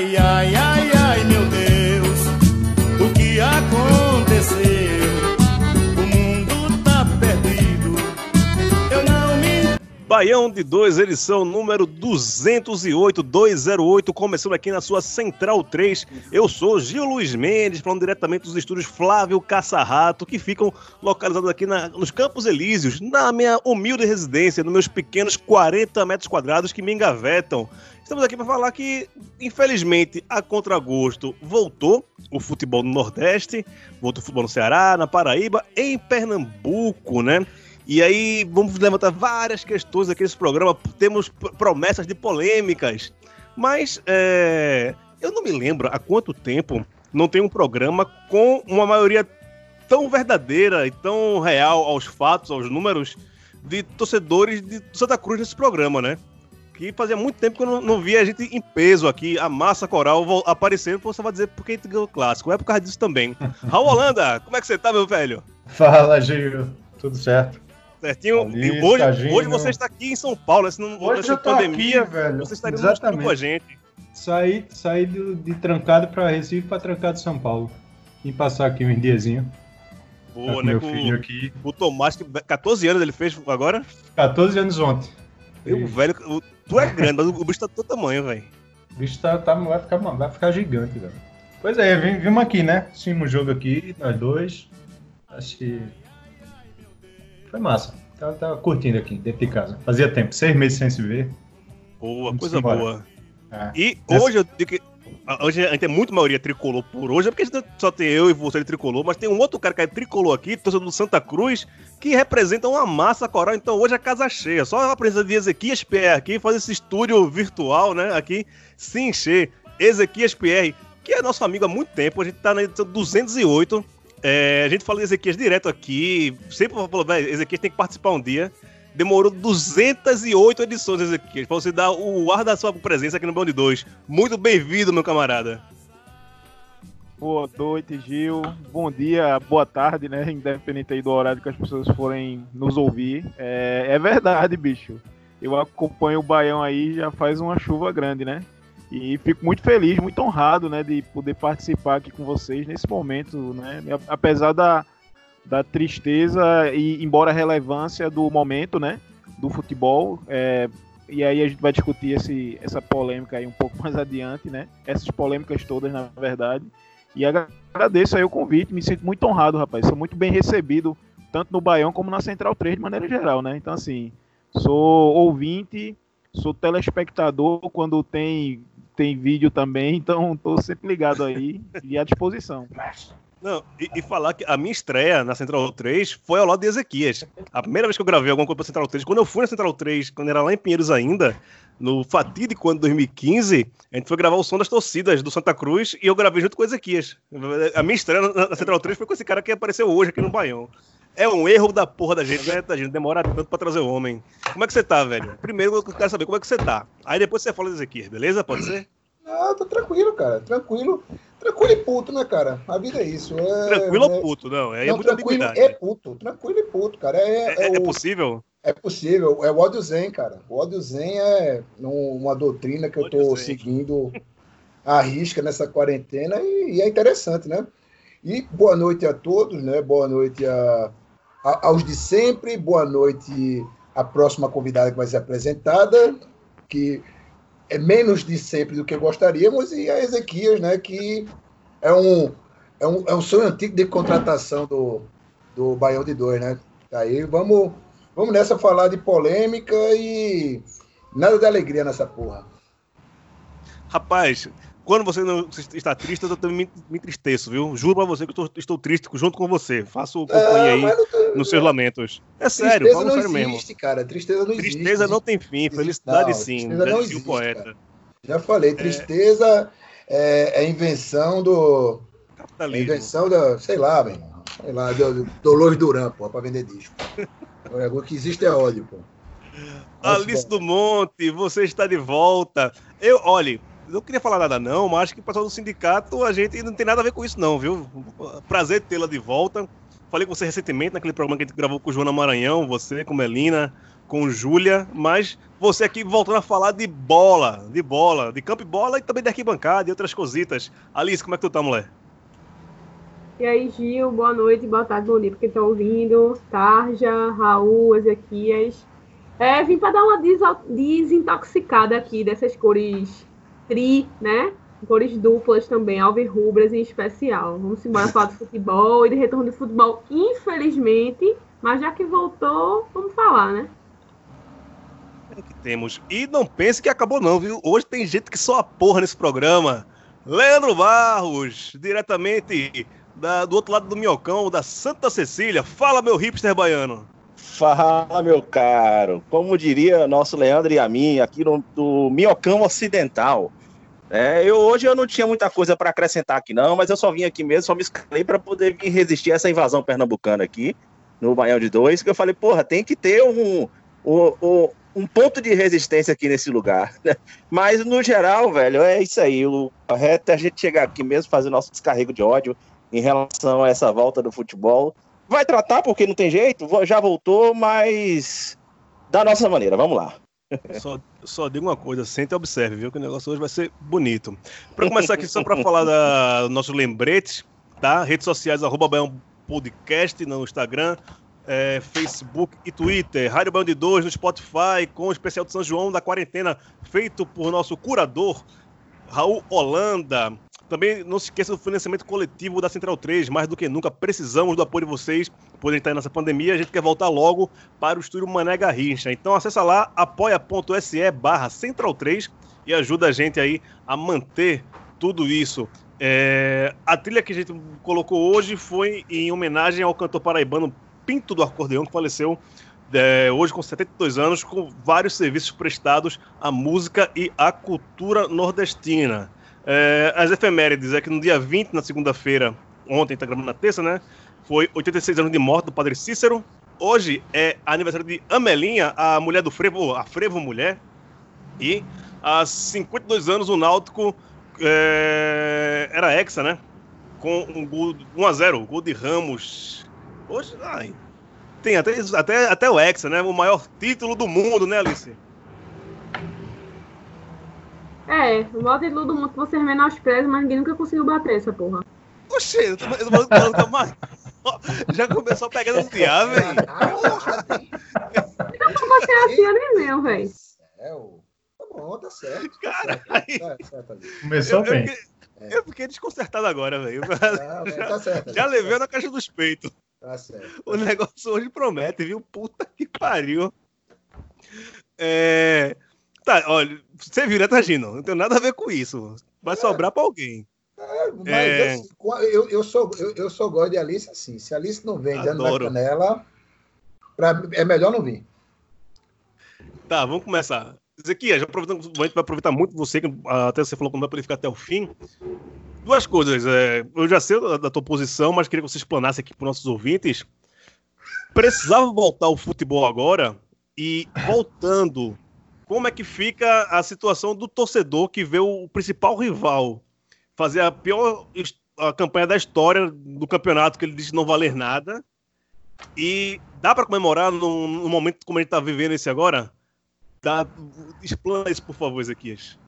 Ai, ai, Baião de 2, edição número 208, 208, começando aqui na sua Central 3. Eu sou Gil Luiz Mendes, falando diretamente dos estúdios Flávio Caçarrato, que ficam localizados aqui na- nos Campos Elíseos, na minha humilde residência, nos meus pequenos 40 metros quadrados que me engavetam. Estamos aqui para falar que, infelizmente, a contragosto voltou o futebol no Nordeste, voltou o futebol no Ceará, na Paraíba, em Pernambuco, né? E aí vamos levantar várias questões aqui nesse programa. Temos promessas de polêmicas. Mas é, eu não me lembro há quanto tempo não tem um programa com uma maioria tão verdadeira e tão real aos fatos, aos números, de torcedores de Santa Cruz nesse programa, né? Que fazia muito tempo que eu não, não via a gente em peso aqui, a massa coral aparecendo, você vai dizer porque a gente ganhou o clássico. É por causa disso também. Raul Holanda, como é que você tá, meu velho? Fala, Gil. Tudo certo? Certinho? Ali, E hoje, hoje você está aqui em São Paulo, né? Se não Hoje eu pandemia, aqui, velho. você estaria Exatamente. com a gente. Saí, saí do- de trancado pra Recife pra trancado de São Paulo. Vim passar aqui um diazinho. Tá Boa, com né? meu Com filho aqui. o Tomás, que 14 anos ele fez agora. 14 anos ontem. E o velho, o- tu é grande, mas o bicho tá do teu tamanho, velho. O bicho tá, tá- vai, ficar, vai ficar gigante, velho. Pois é, vim- vimos aqui, né? Assistimos o jogo aqui, nós dois. Acho que. Foi massa. Tava, tava curtindo aqui, dentro de casa. Fazia tempo, seis meses sem se ver. Boa, Vamos coisa embora. boa. É. E hoje eu digo que. Hoje a gente tem muito maioria tricolor por hoje, é porque a gente só tem eu e você de tricolor, mas tem um outro cara que é tricolor aqui, torcedor do Santa Cruz, que representa uma massa coral. Então hoje é casa cheia. Só a presença de Ezequias Pierre aqui, faz esse estúdio virtual, né? Aqui, se encher. Ezequias Pierre, que é nosso amigo há muito tempo, a gente tá na edição 208. É, a gente fala de Ezequias direto aqui, sempre falou, velho, Ezequias tem que participar um dia. Demorou 208 edições, Ezequias, pra você dar o ar da sua presença aqui no Bão de 2. Muito bem-vindo, meu camarada. Boa noite, Gil. Bom dia, boa tarde, né? Independente aí do horário que as pessoas forem nos ouvir. É, é verdade, bicho. Eu acompanho o Baião aí já faz uma chuva grande, né? E fico muito feliz, muito honrado, né, de poder participar aqui com vocês nesse momento, né? Apesar da, da tristeza e embora a relevância do momento, né, do futebol, é, e aí a gente vai discutir esse, essa polêmica aí um pouco mais adiante, né? Essas polêmicas todas, na verdade. E agradeço aí o convite, me sinto muito honrado, rapaz. Sou muito bem recebido, tanto no Baião como na Central 3 de maneira geral, né? Então, assim, sou ouvinte, sou telespectador quando tem, tem vídeo também, então tô sempre ligado aí e à disposição. Não, e, e falar que a minha estreia na Central 3 foi ao lado de Ezequias. A primeira vez que eu gravei alguma coisa pra Central 3, quando eu fui na Central 3, quando era lá em Pinheiros ainda, no fatídico ano de 2015, a gente foi gravar o som das torcidas do Santa Cruz e eu gravei junto com o Ezequias. A minha estreia na, na Central 3 foi com esse cara que apareceu hoje aqui no Baião. É um erro da porra da gente, né? Gente demora tanto pra trazer o homem. Como é que você tá, velho? Primeiro eu quero saber como é que você tá. Aí depois você fala de Ezequias, beleza? Pode ser? Ah, tô tranquilo, cara, tranquilo. Tranquilo e puto, né, cara? A vida é isso. É, Tranquilo é, ou puto? Não, aí é não, muita tranquilo é puto. Tranquilo e puto, cara. É, É, é é o- possível? É possível, é o ódio zen, cara. O ódio zen é um- uma doutrina que eu tô zen. seguindo à risca nessa quarentena e, e é interessante, né? E boa noite a todos, né? Boa noite a, aos de sempre, boa noite à próxima convidada que vai ser apresentada, que é menos de sempre do que gostaríamos, e a Ezequias, né? Que é um, é um, é um sonho antigo de contratação do, do Baião de Dois, né? Aí vamos. Vamos nessa falar de polêmica e nada de alegria nessa porra. Rapaz, quando você não está triste, eu também me, me entristeço, viu? Juro pra você que eu tô- estou triste junto com você. Faço companhia Ah, aí tem- nos seus lamentos. É sério, Tristeza falo sério existe, mesmo. cara. Tristeza não existe. Tristeza não tem fim, felicidade Não, sim. tristeza não existe, o poeta. cara. Já falei, tristeza é, é invenção do. É Capitalismo. invenção da. Sei lá, velho. Sei lá, do, do Dolores Duran, pô, pra vender disco. O que existe é ódio, pô. Alice do Monte, você está de volta. Eu, olhe, não queria falar nada não, mas acho que o pessoal do sindicato, a gente não tem nada a ver com isso não, viu? Prazer tê-la de volta. Falei com você recentemente naquele programa que a gente gravou com o Joana Maranhão, você com Melina, com Júlia, mas você aqui voltando a falar de bola, de bola, de campo e bola e também de arquibancada e outras cositas. Alice, como é que tu tá, mulher? E aí, Gil, boa noite, boa tarde, bom dia, porque tá ouvindo. Tarja, Raul, Ezequias. É, vim para dar uma desintoxicada aqui dessas cores tri, né? Cores duplas também, alvirrubras em especial. Vamos embora falar de futebol e de retorno do futebol, infelizmente. Mas já que voltou, vamos falar, né? É que temos. E não pense que acabou não, viu? Hoje tem gente que só a porra nesse programa. Leandro Barros, diretamente da- do outro lado do Minhocão, da Santa Cecília. Fala, meu hipster baiano. Fala, meu caro. Como diria nosso Leandro e a mim, aqui no, do Minhocão Ocidental. É, eu, hoje eu não tinha muita coisa para acrescentar aqui, não, mas eu só vim aqui mesmo, só me escalei para poder vir resistir a essa invasão pernambucana aqui, no Baião de Dois, que eu falei, porra, tem que ter um, um, um, um ponto de resistência aqui nesse lugar. Mas, no geral, velho, é isso aí. O correto é a gente chegar aqui mesmo, fazer nosso descarrego de ódio em relação a essa volta do futebol. Vai tratar, porque não tem jeito, já voltou, mas da nossa maneira, vamos lá. Só, só digo uma coisa, sente e observe, viu? Que o negócio hoje vai ser bonito. Para começar aqui, só para falar da, dos nossos lembretes, tá? Redes sociais, arroba Baião Podcast no Instagram, é, Facebook e Twitter. Rádio Baião de 2 no Spotify, com o especial de São João da quarentena, feito por nosso curador, Raul Holanda. Também não se esqueça do financiamento coletivo da Central 3. Mais do que nunca, precisamos do apoio de vocês. Por estar nessa pandemia, a gente quer voltar logo para o estúdio Mané Garrincha. Então acessa lá, apoia.se barra Central 3 e ajuda a gente aí a manter tudo isso. É, a trilha que a gente colocou hoje foi em homenagem ao cantor paraibano Pinto do Acordeão, que faleceu é, hoje com 72 anos, com vários serviços prestados à música e à cultura nordestina. É, as efemérides é que no dia 20, na segunda-feira, ontem, tá gravando na terça, né? Foi 86 anos de morte do padre Cícero. Hoje é aniversário de Amelinha, a mulher do Frevo, a Frevo Mulher. E há 52 anos o Náutico é, era hexa, né? Com um gol 1x0, gol de Ramos. Hoje, ai, tem até, até, até o hexa, né? O maior título do mundo, né, Alice? É, o maior título do mundo que vocês menosprezam, mas ninguém nunca conseguiu bater essa porra. Oxê, eu tô é mais- Já começou pegando no diabo, velho. Então, pra você assim, eu nem mesmo, velho. É, o... Tá bom, tá certo. Caralho. Tá certo ali. Começou Eu, eu bem. fiquei, eu fiquei desconcertado agora, velho. Tá, mas tá certo. Já ali. levei na caixa dos peitos. Tá certo. O negócio hoje promete, viu? Puta que pariu. É... Tá, olha, você viu, né, Tagino? Não tem nada a ver com isso. Vai sobrar pra alguém. Mas É. assim, eu, eu, sou, eu, eu sou gosto de Alice assim. Se a Alice não vem dando na canela, pra- é melhor não vir. Tá, vamos começar. Ezequiel, já aproveitando, a gente vai aproveitar muito você, que ah, até você falou que não vai poder ficar até o fim. Duas coisas. é, eu já sei da, da tua posição, mas queria que você explanasse aqui para nossos ouvintes. Precisava voltar ao futebol agora e voltando, como é que fica a situação do torcedor que vê o principal rival fazer a pior a campanha da história do campeonato, que ele disse não valer nada. E dá para comemorar num momento como a gente tá vivendo esse agora? Dá, explana isso, por favor, Ezequias.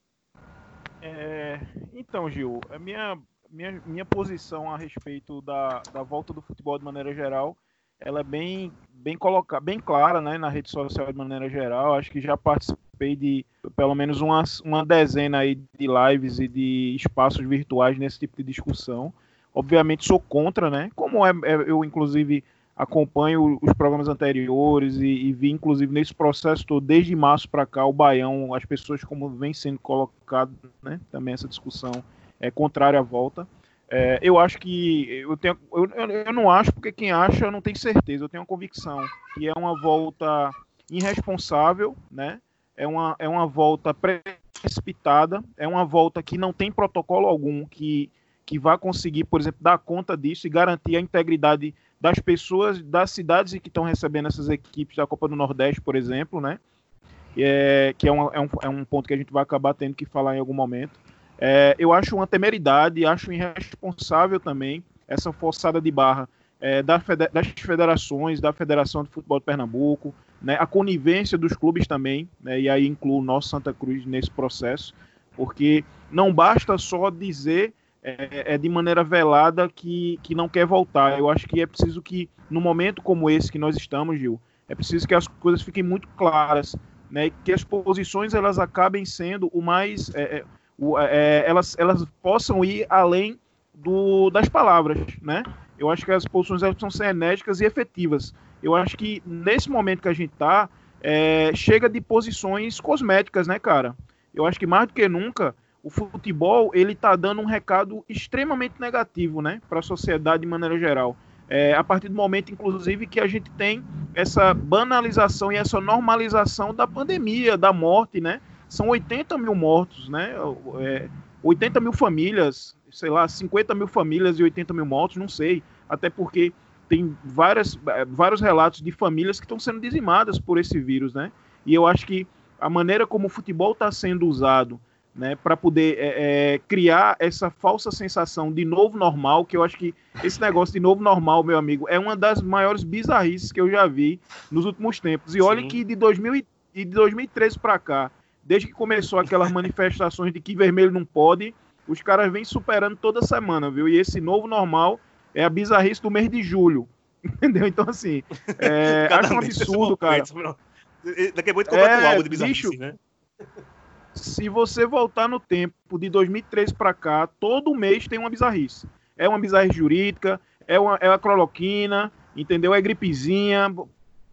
É, então, Gil, a minha, minha, minha posição a respeito da, da volta do futebol de maneira geral, ela é bem, bem colocada, bem clara, né, na rede social de maneira geral. Acho que já participei de pelo menos uma, uma dezena aí de lives e de espaços virtuais nesse tipo de discussão. Obviamente sou contra, né? Como é, é- eu inclusive acompanho os programas anteriores e, e vi inclusive nesse processo todo desde março para cá o Baião, as pessoas como vem sendo colocado, né? Também essa discussão é contrária à volta. É, eu acho que eu tenho, eu, eu não acho porque quem acha não tem certeza. Eu tenho a convicção que é uma volta irresponsável, né? É uma, é uma volta precipitada, é uma volta que não tem protocolo algum que, que vá conseguir, por exemplo, dar conta disso e garantir a integridade das pessoas, das cidades que estão recebendo essas equipes da Copa do Nordeste, por exemplo, né? É, que é, uma- é um, é um ponto que a gente vai acabar tendo que falar em algum momento. É, eu acho uma temeridade, acho irresponsável também essa forçada de barra é, das federações, da Federação de Futebol de Pernambuco, né, a conivência dos clubes também, né, e aí incluo o nosso Santa Cruz nesse processo, porque não basta só dizer é, é de maneira velada que, que não quer voltar. Eu acho que é preciso que, no momento como esse que nós estamos, Gil, é preciso que as coisas fiquem muito claras, né, que as posições elas acabem sendo o mais. é, é, o- é, elas, elas possam ir além do, das palavras, né? Eu acho que as posições precisam ser enérgicas e efetivas. Eu acho que nesse momento que a gente tá, é, chega de posições cosméticas, né, cara? Eu acho que mais do que nunca o futebol ele tá dando um recado extremamente negativo, né, para a sociedade de maneira geral. É, a partir do momento, inclusive, que a gente tem essa banalização e essa normalização da pandemia, da morte, né? São 80 mil mortos, né? É, 80 mil famílias, sei lá, 50 mil famílias e 80 mil mortos, não sei. Até porque tem várias, eh, vários relatos de famílias que estão sendo dizimadas por esse vírus, né? E eu acho que a maneira como o futebol está sendo usado né, para poder é, é, criar essa falsa sensação de novo normal, que eu acho que esse negócio de novo normal, meu amigo, é uma das maiores bizarrices que eu já vi nos últimos tempos. E olha que de, 2000 e e de 2013 para cá, desde que começou aquelas manifestações de que vermelho não pode, os caras vêm superando toda semana, viu? E esse novo normal é a bizarrice do mês de julho. Entendeu? Então, assim, é, acho um absurdo, cara. momento, e Daqui a pouco completa É, um álbum de bizarrice, bicho. né? se você voltar no tempo de 2013 para cá, todo mês tem uma bizarrice. É uma bizarrice jurídica, é uma, é a cloroquina, entendeu? É gripezinha.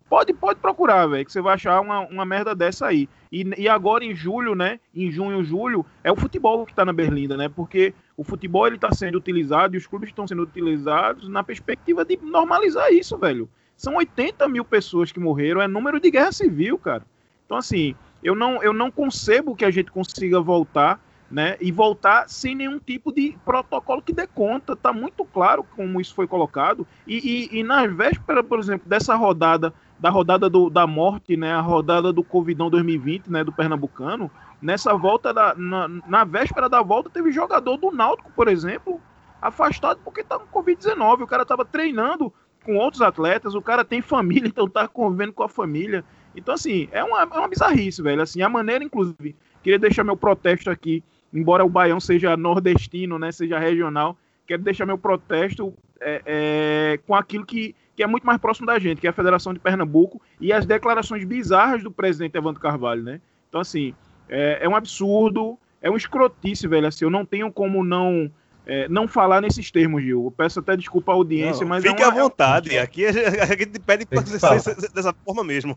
Pode, pode procurar, velho, que você vai achar uma, uma merda dessa aí. E, e agora em julho, né? Em junho, julho, é o futebol que tá na Berlinda, né? Porque o futebol ele tá sendo utilizado e os clubes estão sendo utilizados na perspectiva de normalizar isso, velho. São 80 mil pessoas que morreram, é número de guerra civil, cara. Então, assim, eu não, eu não concebo que a gente consiga voltar, né? E voltar sem nenhum tipo de protocolo que dê conta. Tá muito claro como isso foi colocado. E, e, e na véspera, por exemplo, dessa rodada, da rodada do, da morte, né? A rodada do Covidão 2020, né? Do Pernambucano. Nessa volta, da, na, na véspera da volta, teve jogador do Náutico, por exemplo, afastado porque tá com Covid-19. O cara tava treinando com outros atletas, o cara tem família, então tá convivendo com a família. Então, assim, é uma, é uma bizarrice, velho. Assim, a maneira, inclusive, queria deixar meu protesto aqui, embora o Baião seja nordestino, né, seja regional, quero deixar meu protesto é, é, com aquilo que, que é muito mais próximo da gente, que é a Federação de Pernambuco e as declarações bizarras do presidente Evandro Carvalho, né? Então, assim, é, é um absurdo, é um escrotice, velho. Assim, eu não tenho como não. é, não falar nesses termos, Gil. Eu peço até desculpa à audiência, Não, mas. fique é uma, à vontade. Aqui a gente pede pra que dessa forma mesmo.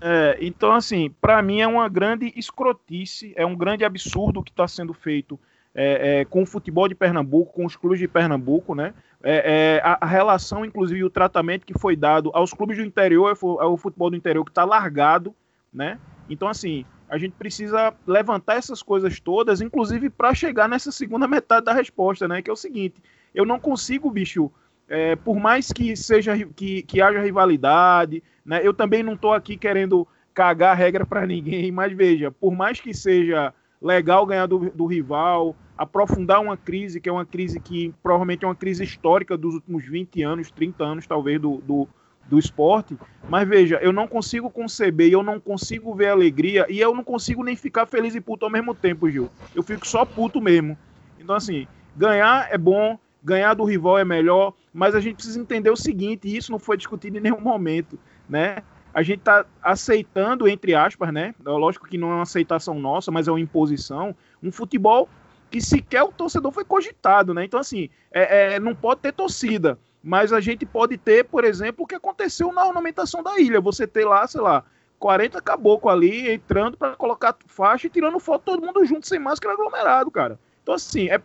É, então, assim, para mim é uma grande escrotice, é um grande absurdo que está sendo feito é, é, com o futebol de Pernambuco, com os clubes de Pernambuco, né? É, é, a, relação, inclusive, o tratamento que foi dado aos clubes do interior, ao fu- ao futebol do interior que está largado, né? Então, assim, a gente precisa levantar essas coisas todas, inclusive para chegar nessa segunda metade da resposta, né? Que é o seguinte: eu não consigo, bicho, é, por mais que seja que, que haja rivalidade, né? Eu também não estou aqui querendo cagar a regra para ninguém, mas veja, por mais que seja legal ganhar do, do rival, aprofundar uma crise, que é uma crise que provavelmente é uma crise histórica dos últimos 20 anos, 30 anos, talvez, do, do, do esporte. Mas veja, eu não consigo conceber, eu não consigo ver alegria, e eu não consigo nem ficar feliz e puto ao mesmo tempo, Gil. Eu fico só puto mesmo. Então, assim, ganhar é bom, ganhar do rival é melhor, mas a gente precisa entender o seguinte, e isso não foi discutido em nenhum momento, né? A gente está aceitando, entre aspas, né? Lógico que não é uma aceitação nossa, mas é uma imposição, um futebol que sequer o torcedor foi cogitado, né? Então, assim, é, é, não pode ter torcida, mas a gente pode ter, por exemplo, o que aconteceu na ornamentação da ilha. Você ter lá, sei lá, 40 caboclo ali entrando para colocar faixa e tirando foto todo mundo junto, sem máscara aglomerado, cara. Então, assim, é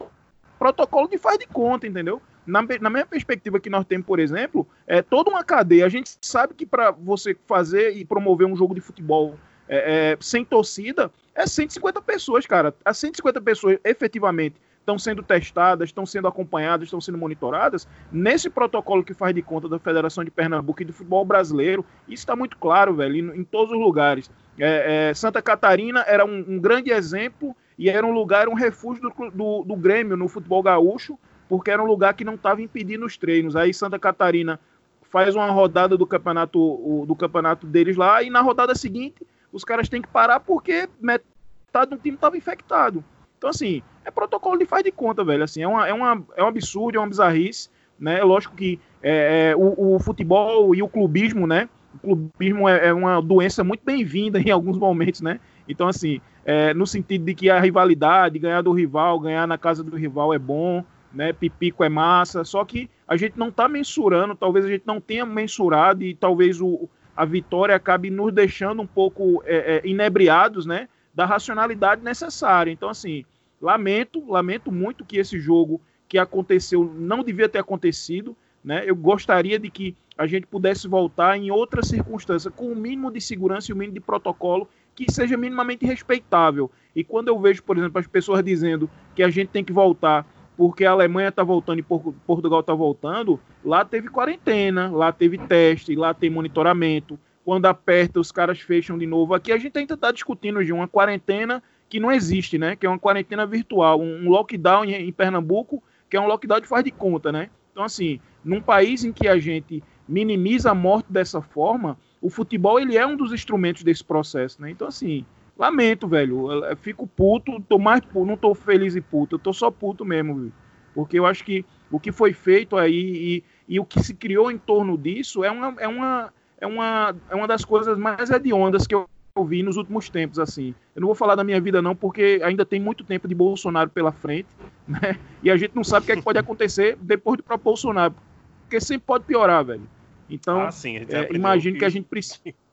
protocolo de faz de conta, entendeu? Na, na minha perspectiva que nós temos, por exemplo, é toda uma cadeia. A gente sabe que para você fazer e promover um jogo de futebol é, é, sem torcida, é 150 pessoas, cara. As 150 pessoas efetivamente estão sendo testadas, estão sendo acompanhadas, estão sendo monitoradas, nesse protocolo que faz de conta da Federação de Pernambuco e do futebol brasileiro, isso está muito claro, velho, em, em todos os lugares. É, é, Santa Catarina era um, um, grande exemplo e era um lugar, um refúgio do, do, do Grêmio no futebol gaúcho, porque era um lugar que não estava impedindo os treinos. Aí Santa Catarina faz uma rodada do campeonato, do campeonato deles lá e na rodada seguinte os caras têm que parar porque metade do time estava infectado. Então, assim, é protocolo de faz de conta, velho. Assim, é, uma, é, uma, é um absurdo, é uma bizarrice. Né? Lógico que é, é, o, o, futebol e o clubismo, né? O clubismo é, é uma doença muito bem-vinda em alguns momentos, né? Então, assim, é, no sentido de que a rivalidade, ganhar do rival, ganhar na casa do rival é bom, né? Pipico é massa, só que a gente não está mensurando, talvez a gente não tenha mensurado e talvez o, a vitória acabe nos deixando um pouco é, é, inebriados, né, da racionalidade necessária. Então, assim, lamento, lamento muito que esse jogo que aconteceu não devia ter acontecido, né? Eu gostaria de que a gente pudesse voltar em outra circunstância, com o mínimo de segurança e o mínimo de protocolo que seja minimamente respeitável. E quando eu vejo, por exemplo, as pessoas dizendo que a gente tem que voltar porque a Alemanha está voltando e Portugal está voltando, lá teve quarentena, lá teve teste, lá tem monitoramento. Quando aperta, os caras fecham de novo. Aqui a gente ainda está discutindo de uma quarentena que não existe, né? Que é uma quarentena virtual, um lockdown em, Pernambuco, que é um lockdown de faz de conta, né? Então, assim, num país em que a gente minimiza a morte dessa forma, o futebol ele é um dos instrumentos desse processo, né? Então, assim, Lamento, velho. Eu fico puto, tô mais puto, não tô feliz e puto, eu tô só puto mesmo, viu? Porque eu acho que o que foi feito aí e, e o que se criou em torno disso é uma, é uma, é uma, é uma das coisas mais hediondas que eu, vi nos últimos tempos, assim. Eu não vou falar da minha vida, não, porque ainda tem muito tempo de Bolsonaro pela frente, né? E a gente não sabe o que, é que pode acontecer depois de para Bolsonaro. Porque sempre pode piorar, velho. Então, ah, sim, é, imagino que... que a gente precisa.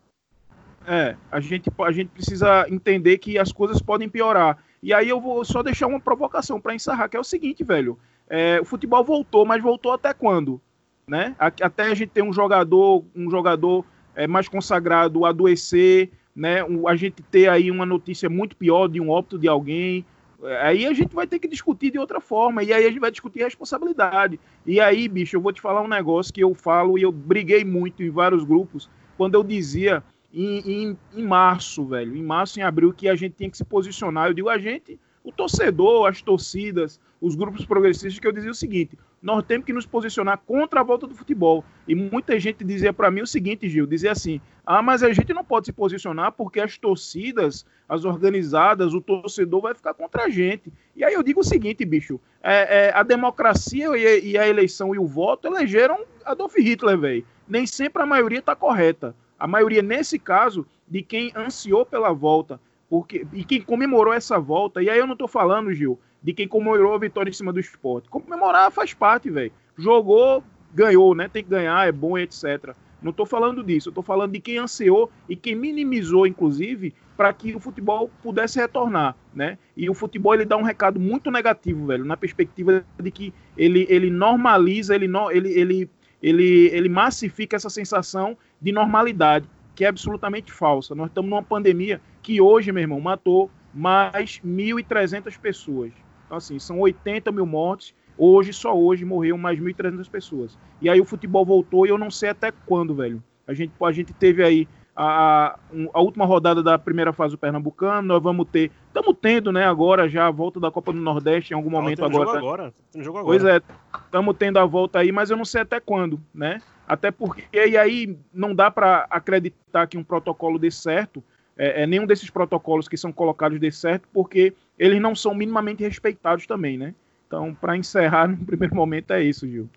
É, a gente, a gente precisa entender que as coisas podem piorar. E aí eu vou só deixar uma provocação para encerrar, que é o seguinte, velho. É, o futebol voltou, mas voltou até quando? Né? Até a gente ter um jogador, um jogador é, mais consagrado adoecer, né? a gente ter aí uma notícia muito pior de um óbito de alguém. É, aí a gente vai ter que discutir de outra forma, e aí a gente vai discutir responsabilidade. E aí, bicho, eu vou te falar um negócio que eu falo e eu briguei muito em vários grupos, quando eu dizia em, em, em, março, velho, em março, em abril, que a gente tinha que se posicionar. Eu digo a gente, o torcedor, as torcidas, os grupos progressistas, que eu dizia o seguinte: nós temos que nos posicionar contra a volta do futebol. E muita gente dizia para mim o seguinte, Gil, dizia assim: ah, mas a gente não pode se posicionar porque as torcidas, as organizadas, o torcedor vai ficar contra a gente. E aí eu digo o seguinte, bicho: é, é, a democracia e, e a eleição e o voto elegeram Adolf Hitler, velho. Nem sempre a maioria está correta. A maioria, nesse caso, de quem ansiou pela volta porque, e quem comemorou essa volta, e aí eu não estou falando, Gil, de quem comemorou a vitória em cima do esporte. Comemorar faz parte, velho. Jogou, ganhou, né? Tem que ganhar, é bom, etc. Não estou falando disso, estou falando de quem ansiou e quem minimizou, inclusive, para que o futebol pudesse retornar, né? E o futebol ele dá um recado muito negativo, velho, na perspectiva de que ele, ele normaliza, ele, ele, ele ele, ele massifica essa sensação de normalidade, que é absolutamente falsa. Nós estamos numa pandemia que hoje, meu irmão, matou mais 1.300 pessoas. Então, assim, são 80 mil mortes. Hoje, só hoje, morreu mais 1.300 pessoas. E aí o futebol voltou e eu não sei até quando, velho. A gente, a gente teve aí a, a última rodada da primeira fase do Pernambucano, nós vamos ter, estamos tendo, né, agora já a volta da Copa do Nordeste em algum momento um agora. jogo tá- agora. Tem jogo agora. Pois é, estamos tendo a volta aí, mas eu não sei até quando, né? Até porque e aí não dá para acreditar que um protocolo dê certo, é, é, nenhum desses protocolos que são colocados dê certo, porque eles não são minimamente respeitados também, né? Então, para encerrar no primeiro momento é isso, Gil.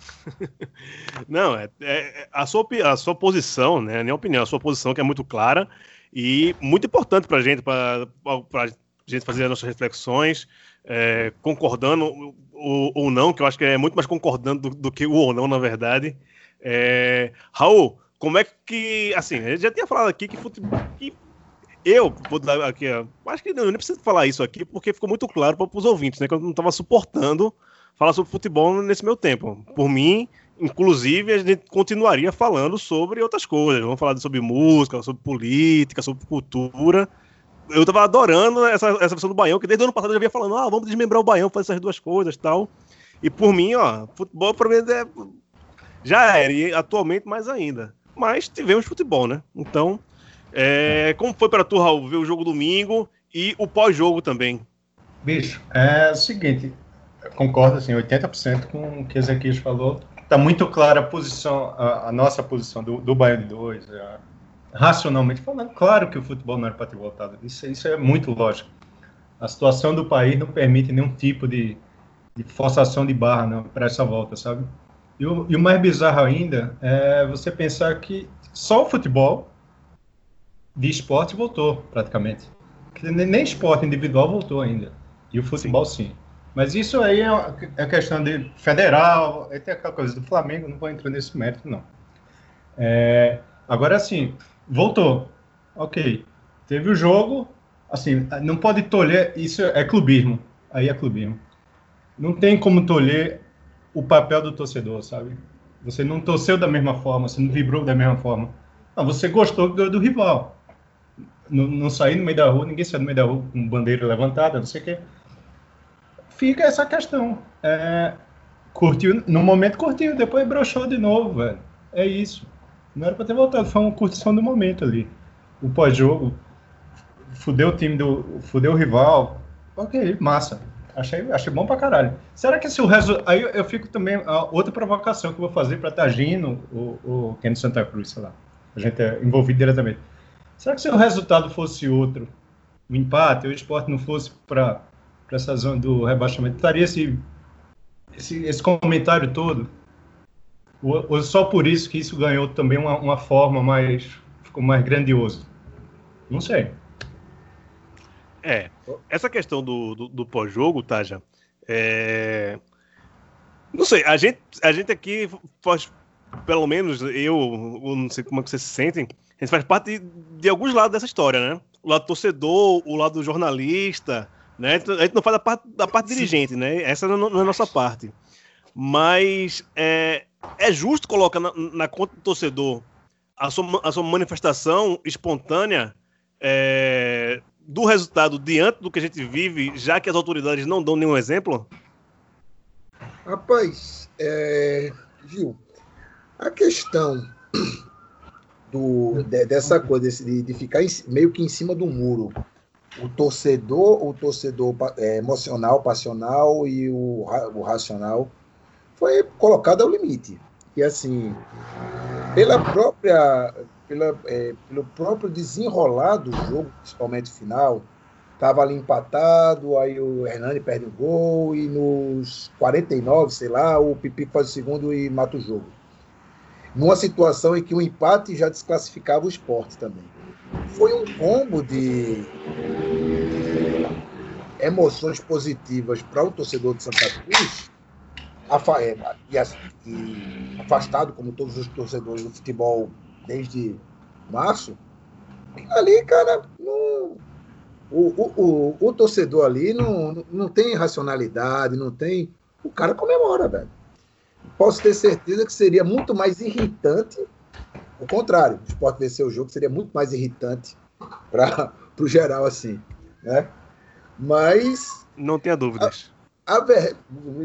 Não, é, é- a, sua, a sua posição, né? A minha opinião, a sua posição que é muito clara e muito importante para a gente, para a gente fazer as nossas reflexões, é, concordando ou, ou não, que eu acho que é muito mais concordando do, do que o ou não, na verdade. É, Raul, como é que. Assim, a gente já tinha falado aqui que futebol. Que eu, vou dar aqui, ó, acho que eu nem preciso falar isso aqui, porque ficou muito claro para os ouvintes, né? Que eu não estava suportando falar sobre futebol nesse meu tempo. Por mim, inclusive, a gente continuaria falando sobre outras coisas. Vamos falar sobre música, sobre política, sobre cultura. Eu tava adorando essa, essa versão do Baião, que desde o ano passado eu já vinha falando, ah, vamos desmembrar o Baião, fazer essas duas coisas tal. E por mim, ó, futebol pra mim é, já era, e atualmente mais ainda. Mas tivemos futebol, né? Então, é, como foi para tu, Raul, ver o jogo domingo e o pós-jogo também? Bicho, é o seguinte, concordo assim, 80% com o que Ezequiel falou. Tá muito clara a posição, a, a nossa posição do, do de 2, racionalmente falando, claro que o futebol não era para ter voltado. Isso, isso é muito lógico. A situação do país não permite nenhum tipo de, de forçação de barra para essa volta, sabe? E o, e o mais bizarro ainda é você pensar que só o futebol de esporte voltou, praticamente. Nem esporte individual voltou ainda. E o futebol sim. Mas isso aí é é questão de federal, tem aquela coisa do Flamengo, não vou entrar nesse mérito, não. É, agora sim, voltou. Ok. Teve o jogo, assim, não pode tolher, isso é clubismo. Aí é clubismo. Não tem como tolher o papel do torcedor, sabe? Você não torceu da mesma forma, você não vibrou da mesma forma. Não, você gostou do, rival. Não, não sair no meio da rua, ninguém sai no meio da rua com bandeira levantada, não sei o quê. Fica essa questão. É, curtiu, no momento curtiu, depois broxou de novo, velho. É isso. Não era pra ter voltado, foi uma curtição do momento ali. O pós-jogo, fudeu o time do. fudeu o rival. Ok, massa. Achei, achei bom pra caralho. Será que se o resultado. Aí eu, fico também. a outra provocação que eu vou fazer pra Tagino, o, o Kenny Santa Cruz, sei lá. A gente é envolvido diretamente. Será que se o resultado fosse outro, o empate, o esporte não fosse para essa zona do rebaixamento, estaria esse, esse, esse comentário todo? Ou, só por isso que isso ganhou também uma, uma forma mais. ficou mais grandioso? Não sei. É, essa questão do, do, do pós-jogo, Taja, é... não sei, a gente, a gente aqui faz, pelo menos eu, eu não sei como é que vocês se sentem, a gente faz parte de, de alguns lados dessa história, né? O lado torcedor, o lado jornalista, né? A gente não faz a parte da parte dirigente, né? Essa não, não é a nossa parte. Mas é, é justo colocar na, na conta do torcedor a sua, a sua manifestação espontânea é, do resultado diante do que a gente vive, já que as autoridades não dão nenhum exemplo? Rapaz, é, Gil, a questão do, de- dessa coisa de, de ficar em meio que em cima do muro, o torcedor, o torcedor é, emocional, passional e o, o racional, foi colocado ao limite. E assim, pela própria, pela, é, pelo próprio desenrolar do jogo, principalmente final, Tava ali empatado, aí o Hernani perde o gol e nos 49, sei lá, o Pipico faz o segundo e mata o jogo. Numa situação em que o empate já desclassificava o esporte também. Foi um combo de emoções positivas para o torcedor de Santa Cruz, é, as- afastado como todos os torcedores do futebol desde março, ali, cara, não, o, o, o, o torcedor ali não, não tem racionalidade, não tem. O cara comemora, velho. Posso ter certeza que seria muito mais irritante. O contrário, o esporte vencer o jogo seria muito mais irritante para o geral, assim. Né? Mas Não tenha dúvidas. Ver...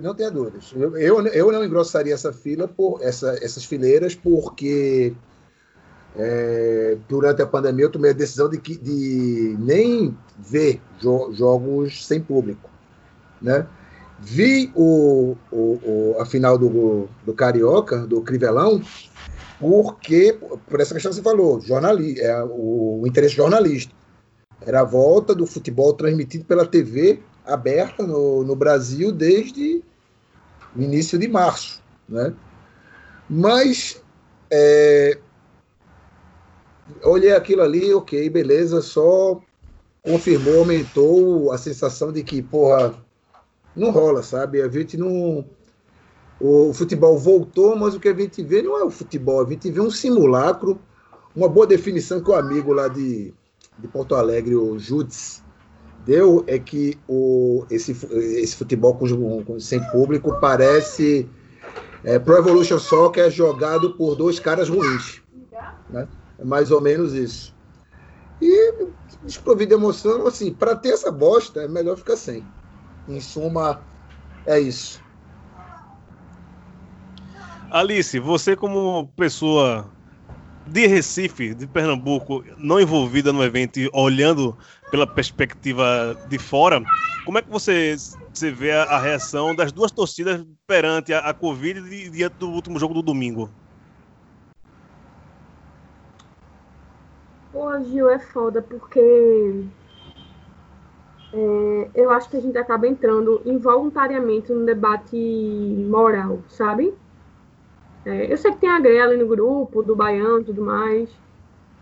não tenha dúvidas. Eu, eu, eu não engrossaria essa fila por essa, essas fileiras porque é, durante a pandemia, eu tomei a decisão de, que, de nem ver jo jogos sem público. Né? Vi o, o, o, a final do, do Carioca, do Crivelão, porque, por essa questão que você falou, jornali é, o, o interesse jornalista. Era a volta do futebol transmitido pela TV aberta no, no Brasil desde início de março. Né? Mas é, olhei aquilo ali, ok, beleza, só confirmou, aumentou a sensação de que, porra, não rola, sabe? A gente não. O futebol voltou, mas o que a gente vê não é o futebol, a gente vê um simulacro. Uma boa definição que o amigo lá de, de Porto Alegre, o Judes, deu é que o, esse, esse futebol com, com, sem público parece é, Pro Evolution Soccer é jogado por dois caras ruins. Né? É mais ou menos isso. E desprovido de emoção, assim, para ter essa bosta, é melhor ficar sem. Em suma, é isso. Alice, você como pessoa de Recife, de Pernambuco, não envolvida no evento, olhando pela perspectiva de fora, como é que você, você vê a, a reação das duas torcidas perante a, a Covid diante do último jogo do domingo? Pô, Gil, é foda porque é, eu acho que a gente acaba entrando involuntariamente no debate moral, sabe? É, eu sei que tem a Grela no grupo, do Baiano e tudo mais,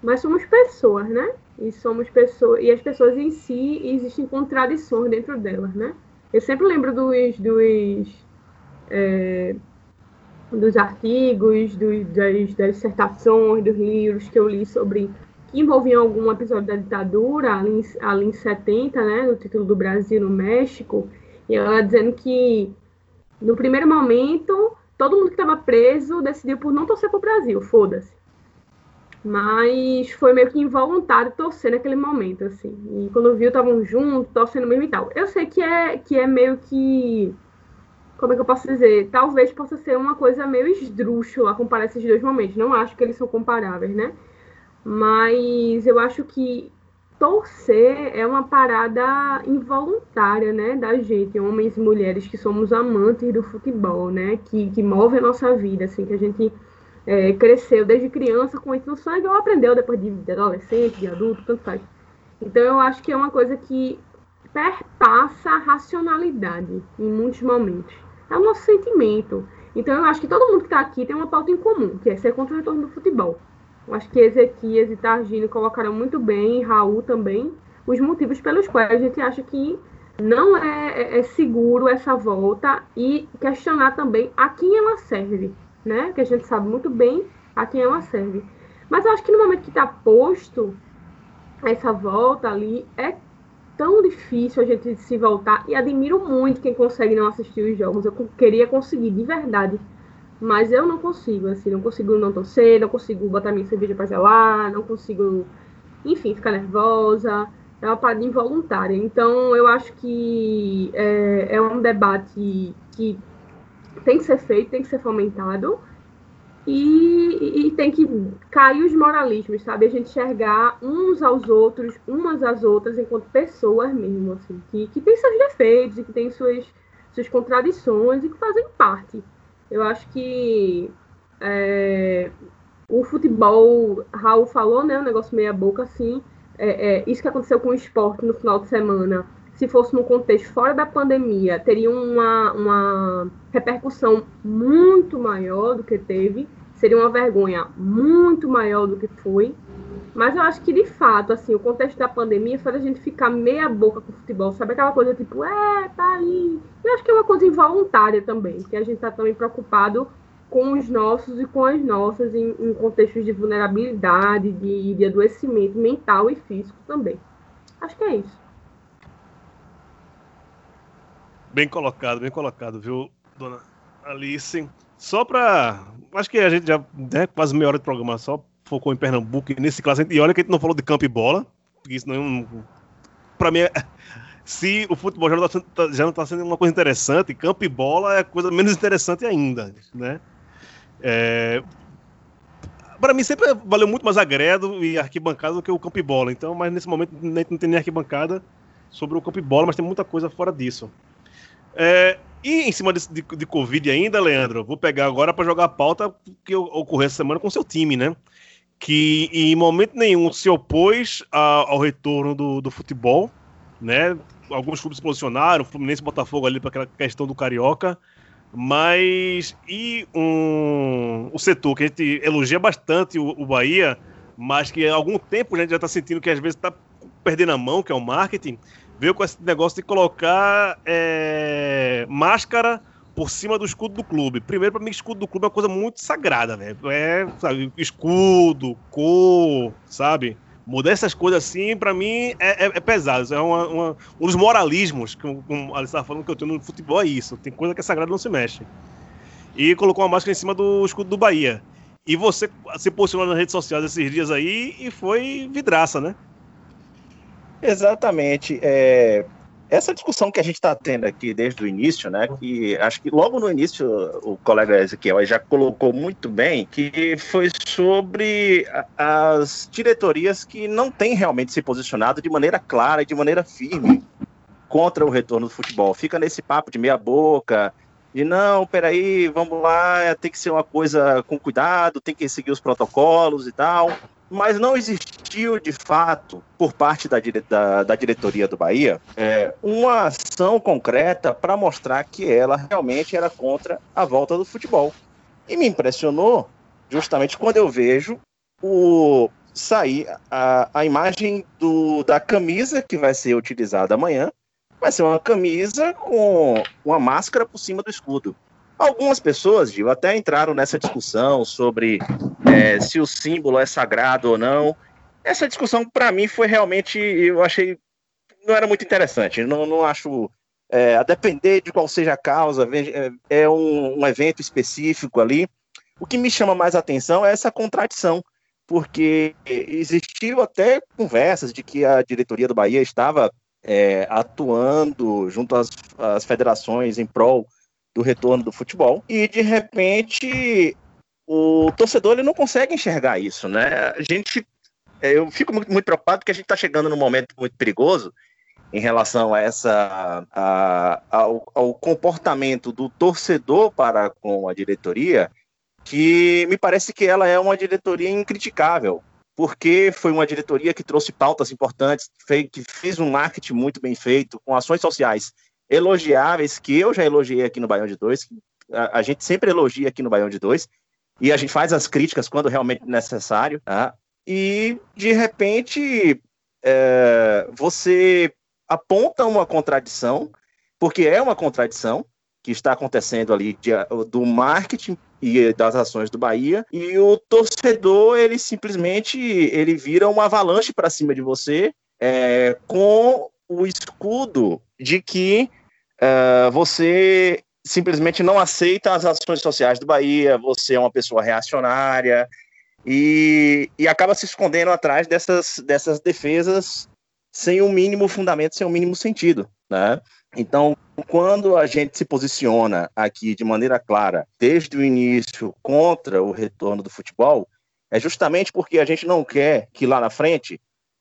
mas somos pessoas, né? E somos pessoas, e as pessoas em si existem contradições dentro delas, né? Eu sempre lembro dos, dos, é, dos artigos, dos, das, das dissertações, dos livros que eu li sobre que envolviam algum episódio da ditadura, ali, ali em 70, né, no título do Brasil no México, e ela dizendo que no primeiro momento todo mundo que estava preso decidiu por não torcer para o Brasil, foda-se. Mas foi meio que involuntário torcer naquele momento, assim. E quando viu, estavam juntos, torcendo mesmo e tal. Eu sei que é, que é meio que. Como é que eu posso dizer? Talvez possa ser uma coisa meio esdrúxula comparar esses dois momentos. Não acho que eles são comparáveis, né? Mas eu acho que torcer é uma parada involuntária, né, da gente, homens e mulheres que somos amantes do futebol, né, que, que move a nossa vida, assim, que a gente é, cresceu desde criança com isso no sangue ou aprendeu depois de, adolescente, de adulto, tanto faz. Então eu acho que é uma coisa que perpassa a racionalidade em muitos momentos. É o nosso sentimento. Então eu acho que todo mundo que está aqui tem uma pauta em comum, que é ser contra o retorno do futebol. Acho que Ezequias e Targino colocaram muito bem, e Raul também, os motivos pelos quais a gente acha que não é, é, é, seguro essa volta e questionar também a quem ela serve, né? Que a gente sabe muito bem a quem ela serve. Mas eu acho que no momento que está posto essa volta ali, é tão difícil a gente se voltar e admiro muito quem consegue não assistir os jogos. Eu queria conseguir de verdade mas eu não consigo, assim, não consigo não torcer, não consigo botar minha cerveja pra gelar, não consigo, enfim, ficar nervosa. É uma parada involuntária. Então, eu acho que é, é um debate que tem que ser feito, tem que ser fomentado. E, e, tem que cair os moralismos, sabe? A gente enxergar uns aos outros, umas às outras, enquanto pessoas mesmo, assim, que, que tem seus defeitos e que tem suas, suas contradições e que fazem parte eu acho que é, o futebol, Raul falou, né? Um negócio meia boca assim. É, é, isso que aconteceu com o esporte no final de semana, se fosse num contexto fora da pandemia, teria uma, uma repercussão muito maior do que teve, seria uma vergonha muito maior do que foi. Mas eu acho que, de fato, assim, o contexto da pandemia faz a gente ficar meia boca com o futebol, sabe? Aquela coisa tipo, é, tá aí. Eu acho que é uma coisa involuntária também, porque a gente tá também preocupado com os nossos e com as nossas em, em contextos de vulnerabilidade, de, de adoecimento mental e físico também. Acho que é isso. Bem colocado, bem colocado, viu, dona Alice? Só para. Acho que a gente já, né, quase meia hora de programa, só focou em Pernambuco e nesse classe. E olha que a gente não falou de campo e bola, porque isso não. Pra mim, é, se o futebol já não está não tá sendo uma coisa interessante, campo e bola é coisa menos interessante ainda, né? É, Pra mim sempre valeu muito mais agredo e arquibancada do que o campo e bola. Então, mas nesse momento não tem nem arquibancada sobre o campo e bola, mas tem muita coisa fora disso. É, e em cima desse- de, de Covid ainda, Leandro, vou pegar agora pra jogar a pauta que ocorreu essa semana com seu time, né? Que em momento nenhum se opôs a- ao retorno do, do futebol, né? Alguns clubes se posicionaram, Fluminense Botafogo ali para aquela questão do Carioca, mas e um, o setor que a gente elogia bastante o, o Bahia, mas que há algum tempo a gente já está sentindo que às vezes está perdendo a mão, que é o marketing, veio com esse negócio de colocar é, máscara por cima do escudo do clube. Primeiro, para mim, escudo do clube é uma coisa muito sagrada, velho. É, sabe, escudo, cor, sabe? Mudar essas coisas assim, pra mim, é, é- é pesado. É uma- uma- um dos moralismos, que como a Alice estava falando que eu tenho no futebol, é isso. Tem coisa que é sagrada não se mexe. E colocou uma máscara em cima do escudo do Bahia. E você se posicionou nas redes sociais esses dias aí e foi vidraça, né? Exatamente. É, essa discussão que a gente está tendo aqui desde o início, né? Que acho que logo no início o colega Ezequiel já colocou muito bem, que foi sobre as diretorias que não têm realmente se posicionado de maneira clara e de maneira firme contra o retorno do futebol. Fica nesse papo de meia boca, de não, peraí, vamos lá, tem que ser uma coisa com cuidado, tem que seguir os protocolos e tal. Mas não existiu, de fato, por parte da, dire- da- da diretoria do Bahia, é, uma ação concreta para mostrar que ela realmente era contra a volta do futebol. E me impressionou justamente quando eu vejo o sair a, a imagem do, da camisa que vai ser utilizada amanhã. Vai ser uma camisa com uma máscara por cima do escudo. Algumas pessoas, Gil, até entraram nessa discussão sobre é, se o símbolo é sagrado ou não. Essa discussão, para mim, foi realmente, eu achei, não era muito interessante. Não, não acho, é, a depender de qual seja a causa, é, é um, um evento específico ali. O que me chama mais atenção é essa contradição, porque existiu até conversas de que a diretoria do Bahia estava é, atuando junto às, às federações em prol do retorno do futebol, e de repente o torcedor ele não consegue enxergar isso, né? A gente, é, eu fico muito, muito preocupado porque a gente está chegando num momento muito perigoso em relação a essa a- ao, ao comportamento do torcedor para com a diretoria, que me parece que ela é uma diretoria incriticável, porque foi uma diretoria que trouxe pautas importantes, que fez um marketing muito bem feito, com ações sociais elogiáveis, que eu já elogiei aqui no Baião de Dois, a gente sempre elogia aqui no Baião de Dois, e a gente faz as críticas quando realmente necessário, tá? e de repente é, você aponta uma contradição, porque é uma contradição que está acontecendo ali de- do marketing e das ações do Bahia, e o torcedor, ele simplesmente ele vira uma avalanche para cima de você é, com o escudo de que é, você simplesmente não aceita as ações sociais do Bahia, você é uma pessoa reacionária, e, e acaba se escondendo atrás dessas, dessas defesas sem o mínimo fundamento, sem o mínimo sentido, né? Então, quando a gente se posiciona aqui de maneira clara, desde o início, contra o retorno do futebol, é justamente porque a gente não quer que lá na frente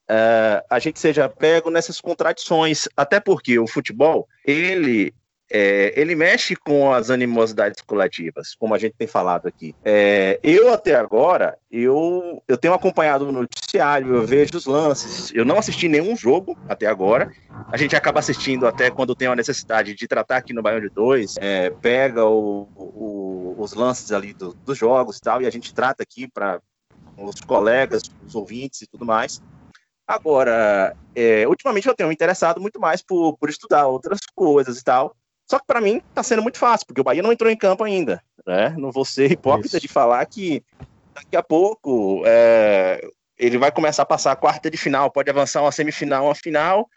eh, a gente seja pego nessas contradições, até porque o futebol, ele é, ele mexe com as animosidades coletivas, como a gente tem falado aqui. É, eu até agora, eu, eu tenho acompanhado o noticiário, eu vejo os lances. Eu não assisti nenhum jogo até agora. A gente acaba assistindo até quando tem a necessidade de tratar aqui no Baião de Dois, é, pega o- o- os lances ali do- dos jogos e tal, e a gente trata aqui para os colegas, os ouvintes e tudo mais. Agora, é, ultimamente eu tenho me interessado muito mais por, por estudar outras coisas e tal. Só que para mim tá sendo muito fácil, porque o Bahia não entrou em campo ainda, né? Não vou ser hipócrita Isso. de falar que daqui a pouco é, ele vai começar a passar a quarta de final, pode avançar uma semifinal, uma final,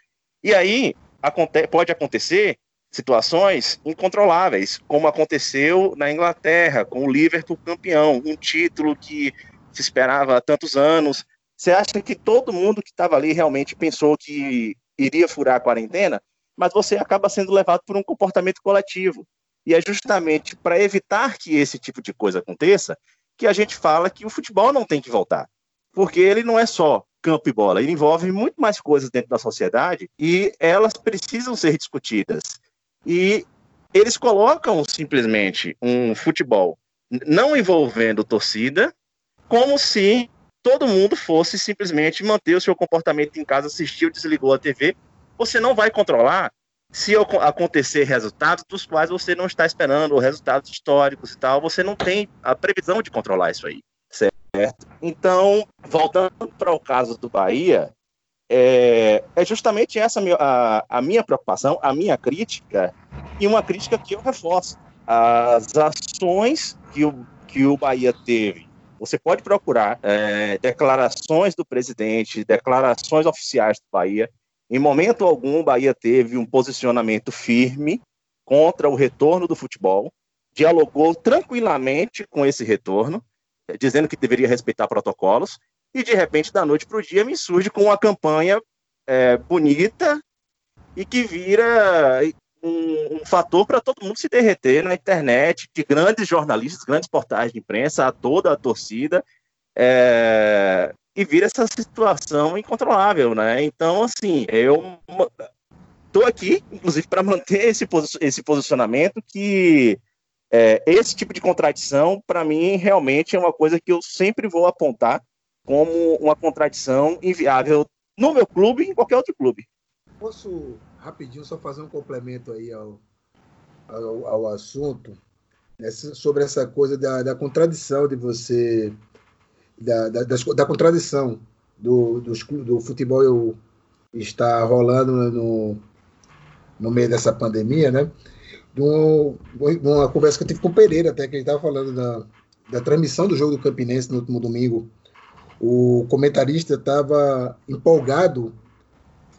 e aí aconte pode acontecer situações incontroláveis, como aconteceu na Inglaterra, com o Liverpool campeão, um título que se esperava há tantos anos. Você acha que todo mundo que estava ali realmente pensou que iria furar a quarentena? Mas você acaba sendo levado por um comportamento coletivo. E é justamente para evitar que esse tipo de coisa aconteça que a gente fala que o futebol não tem que voltar. Porque ele não é só campo e bola, ele envolve muito mais coisas dentro da sociedade e elas precisam ser discutidas. E eles colocam simplesmente um futebol não envolvendo torcida, como se todo mundo fosse simplesmente manter o seu comportamento em casa, assistiu, desligou a TV. Você não vai controlar se acontecer resultados dos quais você não está esperando, ou resultados históricos e tal, você não tem a previsão de controlar isso aí, certo? Então, voltando para o caso do Bahia, é, é justamente essa a, a minha preocupação, a minha crítica, e uma crítica que eu reforço. As ações que o, que o Bahia teve, você pode procurar é, declarações do presidente, declarações oficiais do Bahia. Em momento algum, o Bahia teve um posicionamento firme contra o retorno do futebol, dialogou tranquilamente com esse retorno, dizendo que deveria respeitar protocolos, e de repente, da noite para o dia, me surge com uma campanha é, bonita e que vira um, um fator para todo mundo se derreter na internet, de grandes jornalistas, grandes portais de imprensa, a toda a torcida, é, e vira essa situação incontrolável, né? Então, assim, eu estou aqui, inclusive, para manter esse, esse posicionamento que é, esse tipo de contradição, para mim, realmente é uma coisa que eu sempre vou apontar como uma contradição inviável no meu clube e em qualquer outro clube. Posso rapidinho só fazer um complemento aí ao, ao, ao assunto né, sobre essa coisa da, da contradição de você da, da, da contradição do, do, futebol estar rolando no, no meio dessa pandemia, né? De uma conversa que eu tive com o Pereira, até que ele estava falando da, da transmissão do jogo do Campinense no último domingo. O comentarista estava empolgado